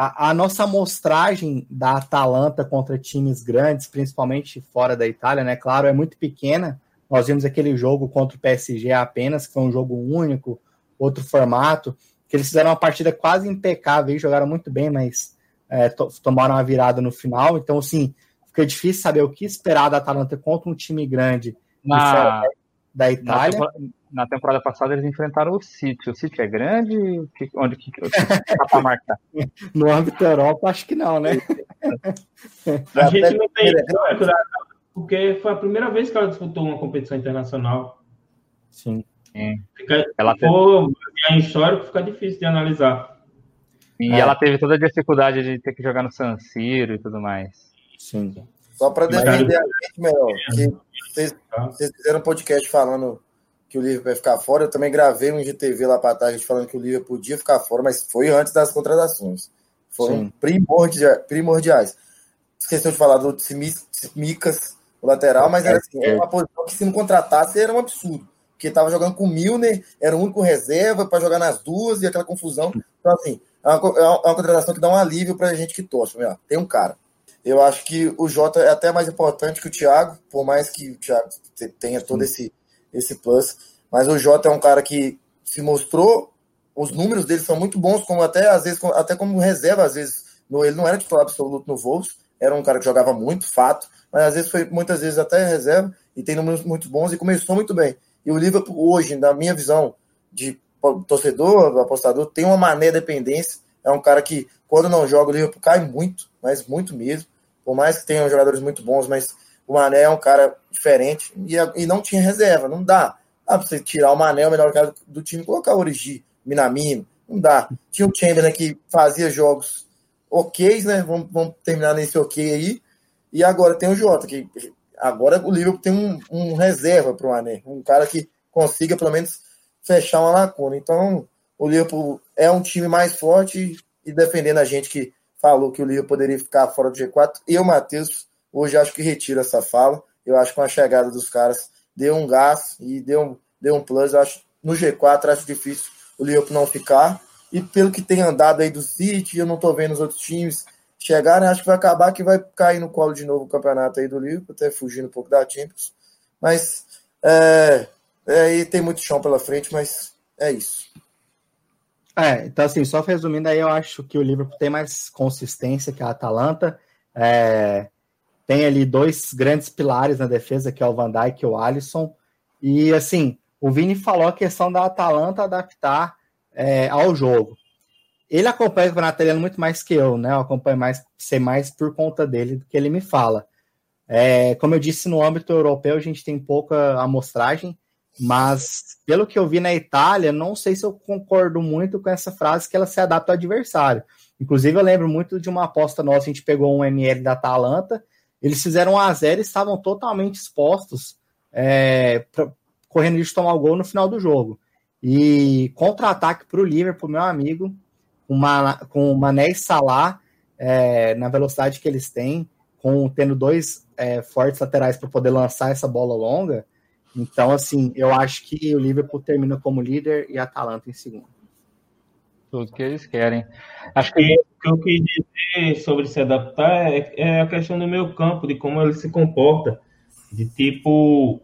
A, a, nossa amostragem da Atalanta contra times grandes, principalmente fora da Itália, né? Claro, é muito pequena. Nós vimos aquele jogo contra o PSG apenas, que foi um jogo único, outro formato que eles fizeram uma partida quase impecável e jogaram muito bem, mas é, to tomaram uma virada no final. Então, assim, fica difícil saber o que esperar da Atalanta contra um time grande na, da Itália. Na temporada, na temporada, passada eles enfrentaram o City. O City é grande? Onde que, que tá para marcar? No âmbito da Europa, acho que não, né? A gente não tem porque foi a primeira vez que ela disputou uma competição internacional. Sim. Fica, ela for teve... histórico, fica difícil de analisar. E é. ela teve toda a dificuldade de ter que jogar no San Siro e tudo mais. Sim. Só para defender a gente, melhor, vocês, vocês fizeram um podcast falando que o Liverpool vai ficar fora. Eu também gravei um GTV lá para trás falando que o Liverpool podia ficar fora, mas foi antes das contratações. Foram primordiais, primordiais. Esqueceu de falar do Simicas, o lateral, mas era assim, era uma posição que se não contratasse era um absurdo porque estava jogando com o Milner, era o único reserva para jogar nas duas e aquela confusão. Então, assim, é uma, é uma contratação que dá um alívio para a gente que torce. Tem um cara. Eu acho que o Jota é até mais importante que o Thiago, por mais que o Thiago tenha todo esse, esse plus. Mas o Jota é um cara que se mostrou, os números dele são muito bons, como até às vezes, até como reserva, às vezes, No, ele não era titular absoluto no Wolves, era um cara que jogava muito, fato, mas às vezes foi muitas vezes até reserva e tem números muito bons e começou muito bem. E o Liverpool hoje, na minha visão de torcedor, apostador, tem uma mané dependência. É um cara que, quando não joga, o Liverpool cai muito, mas muito mesmo. Por mais que tenham jogadores muito bons, mas o Mané é um cara diferente e, e não tinha reserva, não dá. Dá pra você tirar o Mané, o melhor cara do time, colocar o Origi, Minamino, não dá. Tinha o Chamberlain que fazia jogos ok, né? Vamos, vamos terminar nesse ok aí. E agora tem o Jota, que agora o Liverpool tem um, um reserva para o Mané, um cara que consiga pelo menos fechar uma lacuna. Então, o Liverpool é um time mais forte e defendendo a gente que falou que o Liverpool poderia ficar fora do G4. Eu, Matheus, hoje acho que retiro essa fala. Eu acho que com a chegada dos caras deu um gás e deu um, deu um plus. Eu acho no G4 acho difícil o Liverpool não ficar. E pelo que tem andado aí do City, eu não tô vendo os outros times chegarem, acho que vai acabar que vai cair no colo de novo o campeonato aí do Liverpool, até fugindo um pouco da Champions. Mas é, é, tem muito chão pela frente, mas é isso. É, então assim, só resumindo aí, eu acho que o Liverpool tem mais consistência que a Atalanta. É, tem ali dois grandes pilares na defesa, que é o Van Dijk e o Alisson. E assim, o Vini falou a questão da Atalanta adaptar é, ao jogo. Ele acompanha o campeonato muito mais que eu, né? Eu acompanho mais, sei mais por conta dele do que ele me fala. É, como eu disse, no âmbito europeu a gente tem pouca amostragem, mas pelo que eu vi na Itália, não sei se eu concordo muito com essa frase que ela se adapta ao adversário. Inclusive, eu lembro muito de uma aposta nossa, a gente pegou um ML da Atalanta, eles fizeram um a 0 e estavam totalmente expostos, é, pra, correndo de tomar o gol no final do jogo. E contra-ataque para o Liverpool, meu amigo, uma, com o Mané e Salah é, na velocidade que eles têm, com tendo dois é, fortes laterais para poder lançar essa bola longa, então, assim, eu acho que o Liverpool termina como líder e a Atalanta em segundo. Tudo que eles querem. Acho que o que eu quis dizer sobre se adaptar é, é a questão do meio campo, de como ele se comporta. De tipo,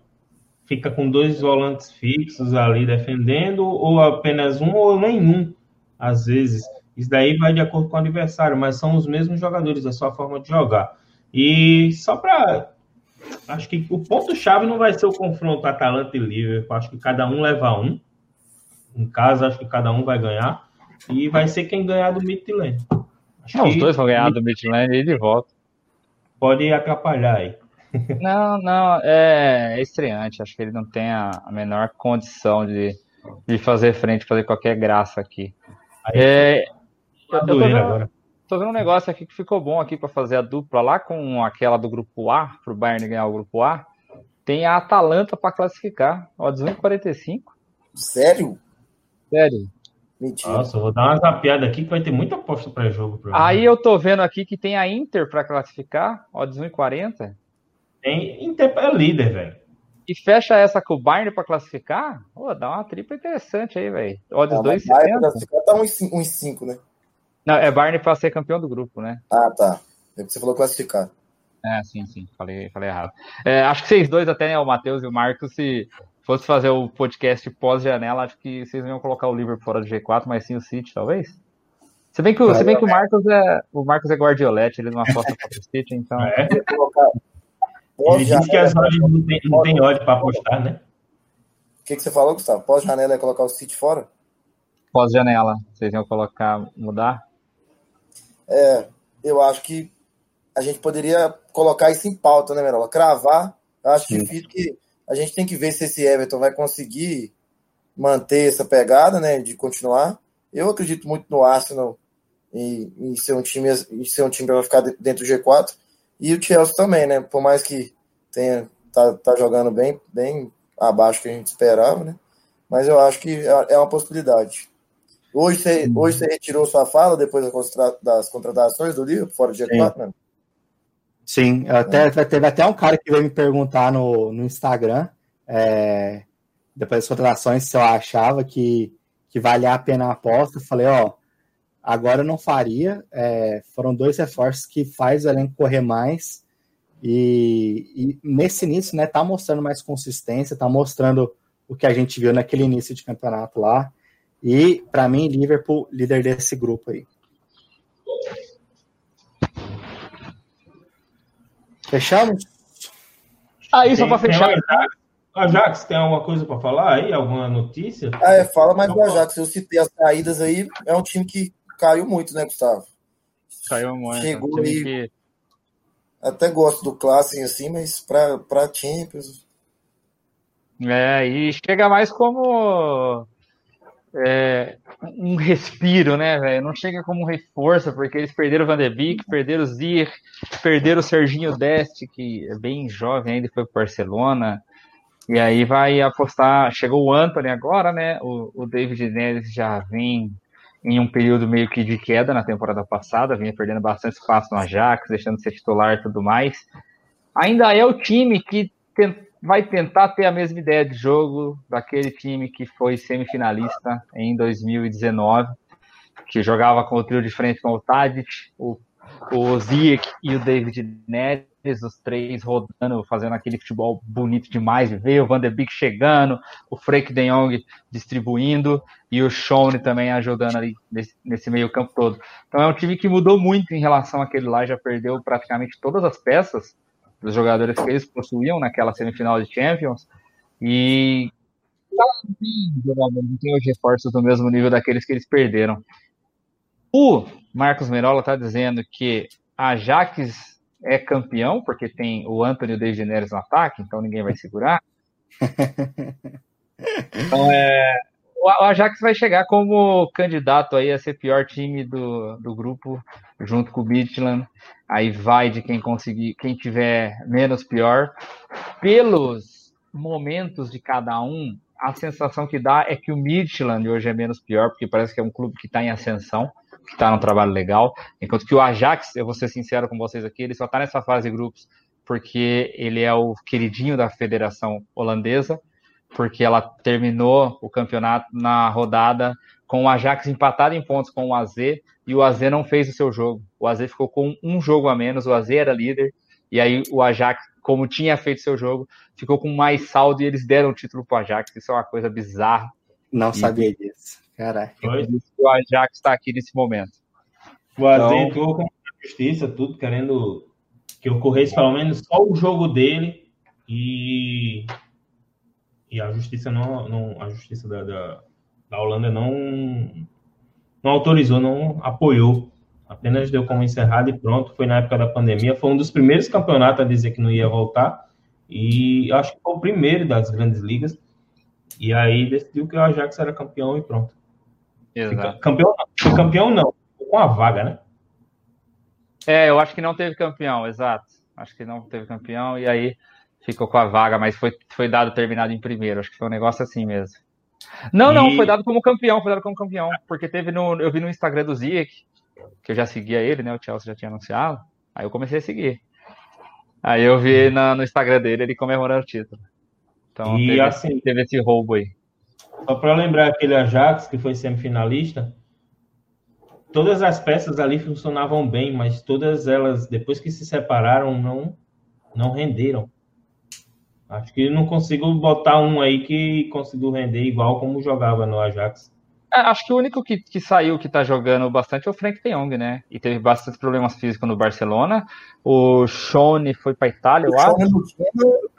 fica com dois volantes fixos ali defendendo, ou apenas um, ou nenhum, às vezes. Isso daí vai de acordo com o adversário, mas são os mesmos jogadores, a sua forma de jogar. E só para acho que o ponto-chave não vai ser o confronto Atalanta e Liverpool. Acho que cada um leva um. Em casa, acho que cada um vai ganhar. E vai ser quem ganhar do Midland. Não, os dois vão ganhar do Midland e de volta. Pode atrapalhar aí. Não, não, é, é estreante. Acho que ele não tem a, a menor condição de, de fazer frente, fazer qualquer graça aqui. Aí, é, eu, eu tô vendo, agora. Tô vendo um negócio aqui que ficou bom aqui para fazer a dupla lá com aquela do grupo A, para o Bayern ganhar o grupo A. Tem a Atalanta para classificar, odds 1,45. Sério? Sério. Mentira. Nossa, eu vou dar uma zapiada aqui que vai ter muita aposta para jogo. Aí eu tô vendo aqui que tem a Inter para classificar, odds 1,40. Tem Inter é líder, velho. E fecha essa com o Bayern para classificar? Pô, dá uma tripla interessante aí, velho. Odds 2,70. classificar tá 1,5, né? Não, é Bayern para ser campeão do grupo, né? Ah, tá. É você falou classificar. É, sim, sim. Falei, falei errado. É, acho que vocês dois, até né, o Matheus e o Marcos, se fosse fazer o podcast pós-janela, acho que vocês não iam colocar o Liverpool fora do G4, mas sim o City, talvez? Se bem que, o, se bem que o Marcos é o Marcos é guardiolete, ele não aposta para o City, então. É. Ele disse que as odds não tem, não tem ódio para apostar, né? O que, que você falou, Gustavo? Pós-janela é colocar o City fora? Pós-janela, vocês iam colocar, mudar? É, eu acho que a gente poderia colocar isso em pauta, né, Merola? Cravar, eu acho Sim. difícil que a gente tem que ver se esse Everton vai conseguir manter essa pegada, né, de continuar. Eu acredito muito no Arsenal em, em ser um time em ser um time para ficar dentro do G4 e o Chelsea também, né? Por mais que tenha tá, tá jogando bem, bem abaixo que a gente esperava, né? Mas eu acho que é, é uma possibilidade. Hoje você, uhum. hoje você retirou sua fala depois das contratações do livro, fora de G4, né? Sim, até, é. teve até um cara que veio me perguntar no, no Instagram, é, depois das contratações, se eu achava que, que valia a pena a aposta. Eu falei, ó, agora eu não faria. É, foram dois reforços que faz o elenco correr mais. E, e, nesse início, né, tá mostrando mais consistência, tá mostrando o que a gente viu naquele início de campeonato lá. E, para mim, Liverpool, líder desse grupo aí. Fechamos? Aí, só para fechar. Ajax, tem alguma coisa para falar aí? Alguma notícia? Ah, é, fala mais do Ajax. Eu citei as saídas aí. É um time que caiu muito, né, Gustavo? Caiu muito. Chegou aí. Que... Até gosto do Classic assim, mas para Champions. É, e chega mais como é, um respiro, né, velho? Não chega como um reforço, porque eles perderam o Van de Beek, perderam o Zir, perderam o Serginho Deste, que é bem jovem ainda, foi para Barcelona. E aí vai apostar. Chegou o Anthony agora, né? O, o David Neres já vem em um período meio que de queda na temporada passada, vinha perdendo bastante espaço no Ajax, deixando de ser titular e tudo mais. Ainda é o time que tem, vai tentar ter a mesma ideia de jogo daquele time que foi semifinalista em 2019, que jogava com o trio de frente com o Tadic, o, o Ziyech e o David Neres os três rodando, fazendo aquele futebol bonito demais de ver, o Van der Beek chegando, o Frank de Jong distribuindo e o Shone também ajudando ali nesse, nesse, meio campo todo. Então é um time que mudou muito em relação àquele lá, já perdeu praticamente todas as peças dos jogadores que eles possuíam naquela semifinal de Champions e não tem os reforços do mesmo nível daqueles que eles perderam. O Marcos Merola está dizendo que a Ajax é campeão, porque tem o Anthony De Generes no ataque, então ninguém vai segurar. Então, é, o Ajax vai chegar como candidato aí a ser pior time do, do grupo, junto com o Midland. Aí vai de quem conseguir, quem tiver menos pior. Pelos momentos de cada um, a sensação que dá é que o Midland hoje é menos pior, porque parece que é um clube que está em ascensão que está num trabalho legal, enquanto que o Ajax, eu vou ser sincero com vocês aqui, ele só está nessa fase de grupos porque ele é o queridinho da federação holandesa, porque ela terminou o campeonato na rodada com o Ajax empatado em pontos com o AZ e o AZ não fez o seu jogo. O AZ ficou com um jogo a menos, o AZ era líder e aí o Ajax, como tinha feito seu jogo, ficou com mais saldo e eles deram o título para o Ajax. Isso é uma coisa bizarra. Não e... sabia disso. Caraca. O Ajax está aqui nesse momento. O AZ então... entrou com a justiça, tudo, querendo que ocorresse pelo menos só o jogo dele e, e a justiça não, não a justiça da, da, da Holanda não, não autorizou, não apoiou. Apenas deu como encerrado e pronto. Foi na época da pandemia. Foi um dos primeiros campeonatos a dizer que não ia voltar. E acho que foi o primeiro das grandes ligas. E aí decidiu que o Ajax era campeão e pronto. Exato. Campeão, campeão não, com a vaga, né? É, eu acho que não teve campeão, exato. Acho que não teve campeão e aí ficou com a vaga, mas foi, foi dado terminado em primeiro. Acho que foi um negócio assim mesmo. Não, e... não, foi dado como campeão, foi dado como campeão, porque teve no, eu vi no Instagram do Ziyech, que eu já seguia ele, né? O Chelsea já tinha anunciado. Aí eu comecei a seguir. Aí eu vi na, no Instagram dele ele comemorando o título. Então e teve, assim, teve esse roubo aí. Só para lembrar aquele Ajax que foi semifinalista, todas as peças ali funcionavam bem, mas todas elas, depois que se separaram, não, não renderam. Acho que não consigo botar um aí que conseguiu render igual como jogava no Ajax. É, acho que o único que, que saiu que tá jogando bastante é o Frank de Jong, né? E teve bastante problemas físicos no Barcelona. O Shone foi para Itália, eu acho.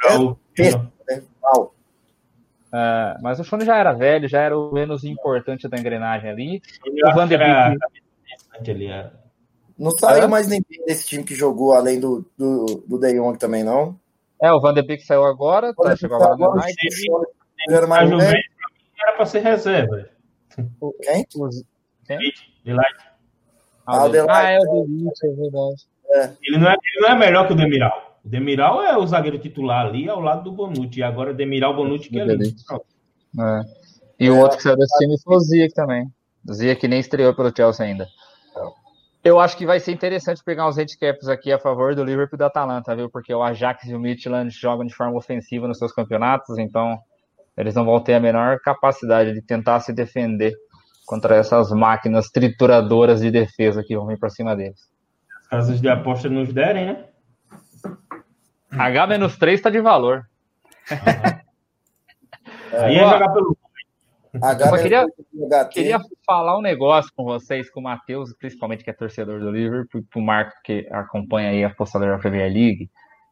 É o é, mas o Shone já era velho, já era o menos importante da engrenagem ali. o Van de Beek. É. Não saiu mais ninguém desse time que jogou além do, do, do De Jong também, não? É, o Van de Beek saiu agora, tá, chegou agora no United. Era mais era para ser reserva. Quem? Quem? Delight. Ah, o Delight. Ah, é o Delight, é verdade. É. Ele, não é, ele não é melhor que o Demiral. O Demiral é o zagueiro titular ali ao lado do Bonucci. E agora o Demiral Bonucci que é ali. É. E o outro que saiu desse time foi o Zia também. O Zia que nem estreou pelo Chelsea ainda. Eu acho que vai ser interessante pegar uns handicaps aqui a favor do Liverpool e da Atalanta, viu? Porque o Ajax e o Midland jogam de forma ofensiva nos seus campeonatos, então eles não vão ter a menor capacidade de tentar se defender contra essas máquinas trituradoras de defesa que vão vir para cima deles. As casas de aposta nos derem, né? H-3 está de valor. Aí é jogar pelo. Eu queria, queria falar um negócio com vocês, com o Matheus, principalmente que é torcedor do Liverpool, e o Marco que acompanha aí a apostadora da Premier League.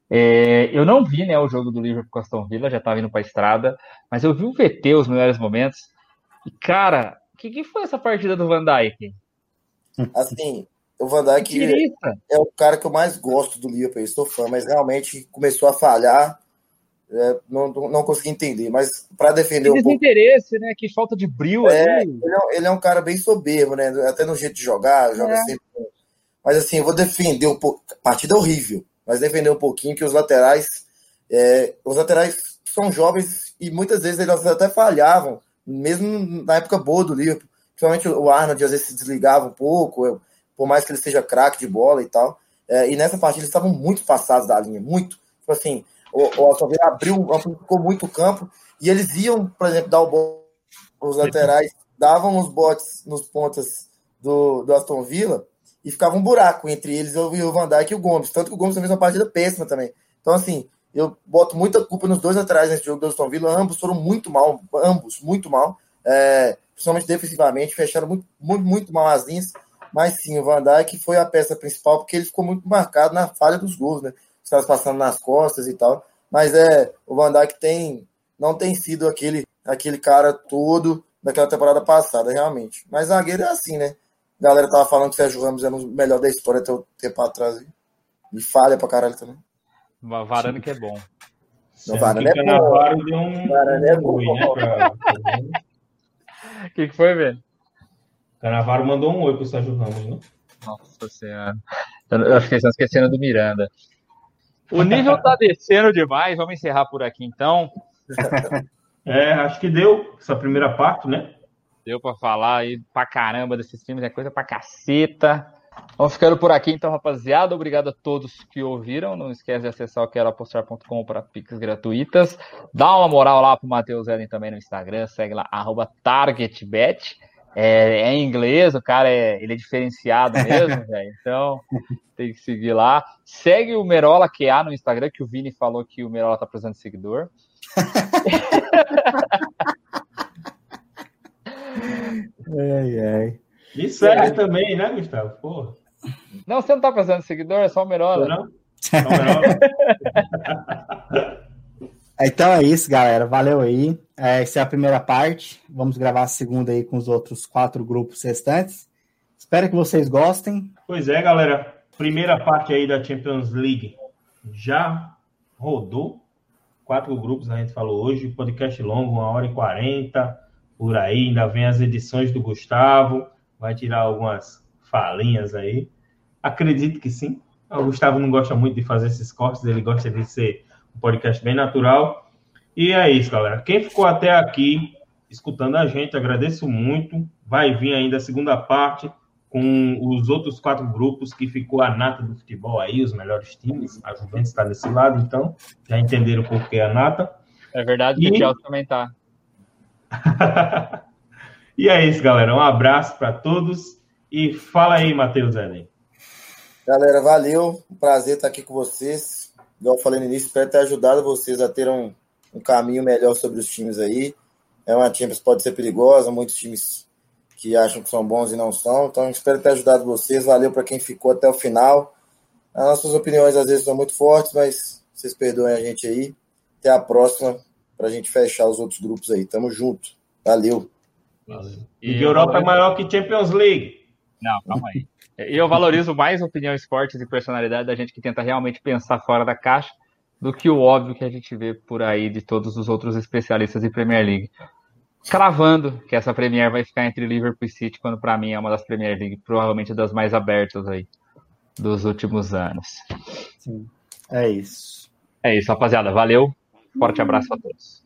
É, eu não vi né, o jogo do Liverpool com Aston Villa, já estava indo para a estrada, mas eu vi o VT, os melhores momentos. E, cara, o que, que, foi essa partida do Van Dijk? Assim, o Van Dijk é o cara que eu mais gosto do Liverpool, eu sou fã, mas realmente começou a falhar. É, não, não consegui entender, mas para defender um pouco. interesse, né? Que falta de brilho. É, ele, é, ele, é, um cara bem soberbo, né? Até no jeito de jogar, joga é. sempre. Mas assim, eu vou defender um pouco. Partida horrível, mas defender um pouquinho que os laterais. É, os laterais são jovens e muitas vezes eles até falhavam, mesmo na época boa do Liverpool. Principalmente o Arnold às vezes se desligava um pouco, por mais que ele seja craque de bola e tal. É, e nessa partida eles estavam muito passados da linha, muito. Tipo assim, o, Aston Villa abriu, amplificou muito o campo e eles iam, por exemplo, dar o bote, os laterais davam os botes nos pontas do, do Aston Villa e ficava um buraco entre eles e o Van Dijk e o Gomes. Tanto que o Gomes fez uma partida péssima também. Então, assim, eu boto muita culpa nos dois laterais nesse jogo do Aston Villa. Ambos foram muito mal, ambos muito mal, é, principalmente defensivamente, fecharam muito, muito, muito mal as linhas. Mas sim, o Van Dijk foi a peça principal porque ele ficou muito marcado na falha dos gols, né? Os caras passando nas costas e tal. Mas é, o Van Dijk tem, não tem sido aquele, aquele cara todo daquela temporada passada, realmente. Mas zagueiro é assim, né? A galera tava falando que o Sérgio Ramos era o melhor da história até o tempo atrás. E falha pra caralho também. Varane que é bom. Não, Varane é bom. Deu um... Varane é bom. O né, que, que foi, velho? Canavaro mandou um oi pro Sérgio Ramos, né? Nossa senhora. Eu fiquei esquecendo do Miranda. O nível tá descendo demais. Vamos encerrar por aqui então. É, acho que deu essa primeira parte, né? Deu para falar aí pra caramba desses filmes, é coisa pra caceta. Vamos ficando por aqui então, rapaziada. Obrigado a todos que ouviram. Não esquece de acessar o queroapostar.com para pics gratuitas. Dá uma moral lá pro Matheus Eden também no Instagram. Segue lá, arroba TargetBet é, é em inglês, o cara é, ele é diferenciado mesmo, velho. Então, tem que seguir lá. Segue o Merola QA no Instagram, que o Vini falou que o Merola tá precisando de seguidor. ai, ai. E segue é. também, né, Gustavo? Porra. Não, você não tá precisando de seguidor, é só o Merola. Não? Só o Merola. Então é isso, galera. Valeu aí. É, essa é a primeira parte. Vamos gravar a segunda aí com os outros quatro grupos restantes. Espero que vocês gostem. Pois é, galera. Primeira parte aí da Champions League já rodou. Quatro grupos a gente falou hoje. Podcast longo, uma hora e quarenta. Por aí, ainda vem as edições do Gustavo. Vai tirar algumas falinhas aí. Acredito que sim. O Gustavo não gosta muito de fazer esses cortes, ele gosta de ser um podcast bem natural. E é isso, galera. Quem ficou até aqui escutando a gente, agradeço muito. Vai vir ainda a segunda parte com os outros quatro grupos que ficou a nata do futebol aí, os melhores times. A Juventus está desse lado, então já entenderam por que a nata. É verdade que e... o Chelsea também tá. e é isso, galera. Um abraço para todos e fala aí, Matheus Eden. Galera, valeu. Um prazer estar aqui com vocês igual eu falei no início, espero ter ajudado vocês a ter um, um caminho melhor sobre os times aí. É uma Champions pode ser perigosa, muitos times que acham que são bons e não são. Então, espero ter ajudado vocês. Valeu para quem ficou até o final. As nossas opiniões às vezes são muito fortes, mas vocês perdoem a gente aí. Até a próxima para a gente fechar os outros grupos aí. Tamo junto. Valeu. Valeu. E, e Europa é maior que Champions League. Não, calma aí. E eu valorizo mais opinião esportes e personalidade da gente que tenta realmente pensar fora da caixa do que o óbvio que a gente vê por aí de todos os outros especialistas em Premier League. Cravando que essa Premier vai ficar entre Liverpool e City, quando para mim é uma das Premier League, provavelmente das mais abertas aí dos últimos anos. Sim, é isso. É isso, rapaziada. Valeu. Forte abraço a todos.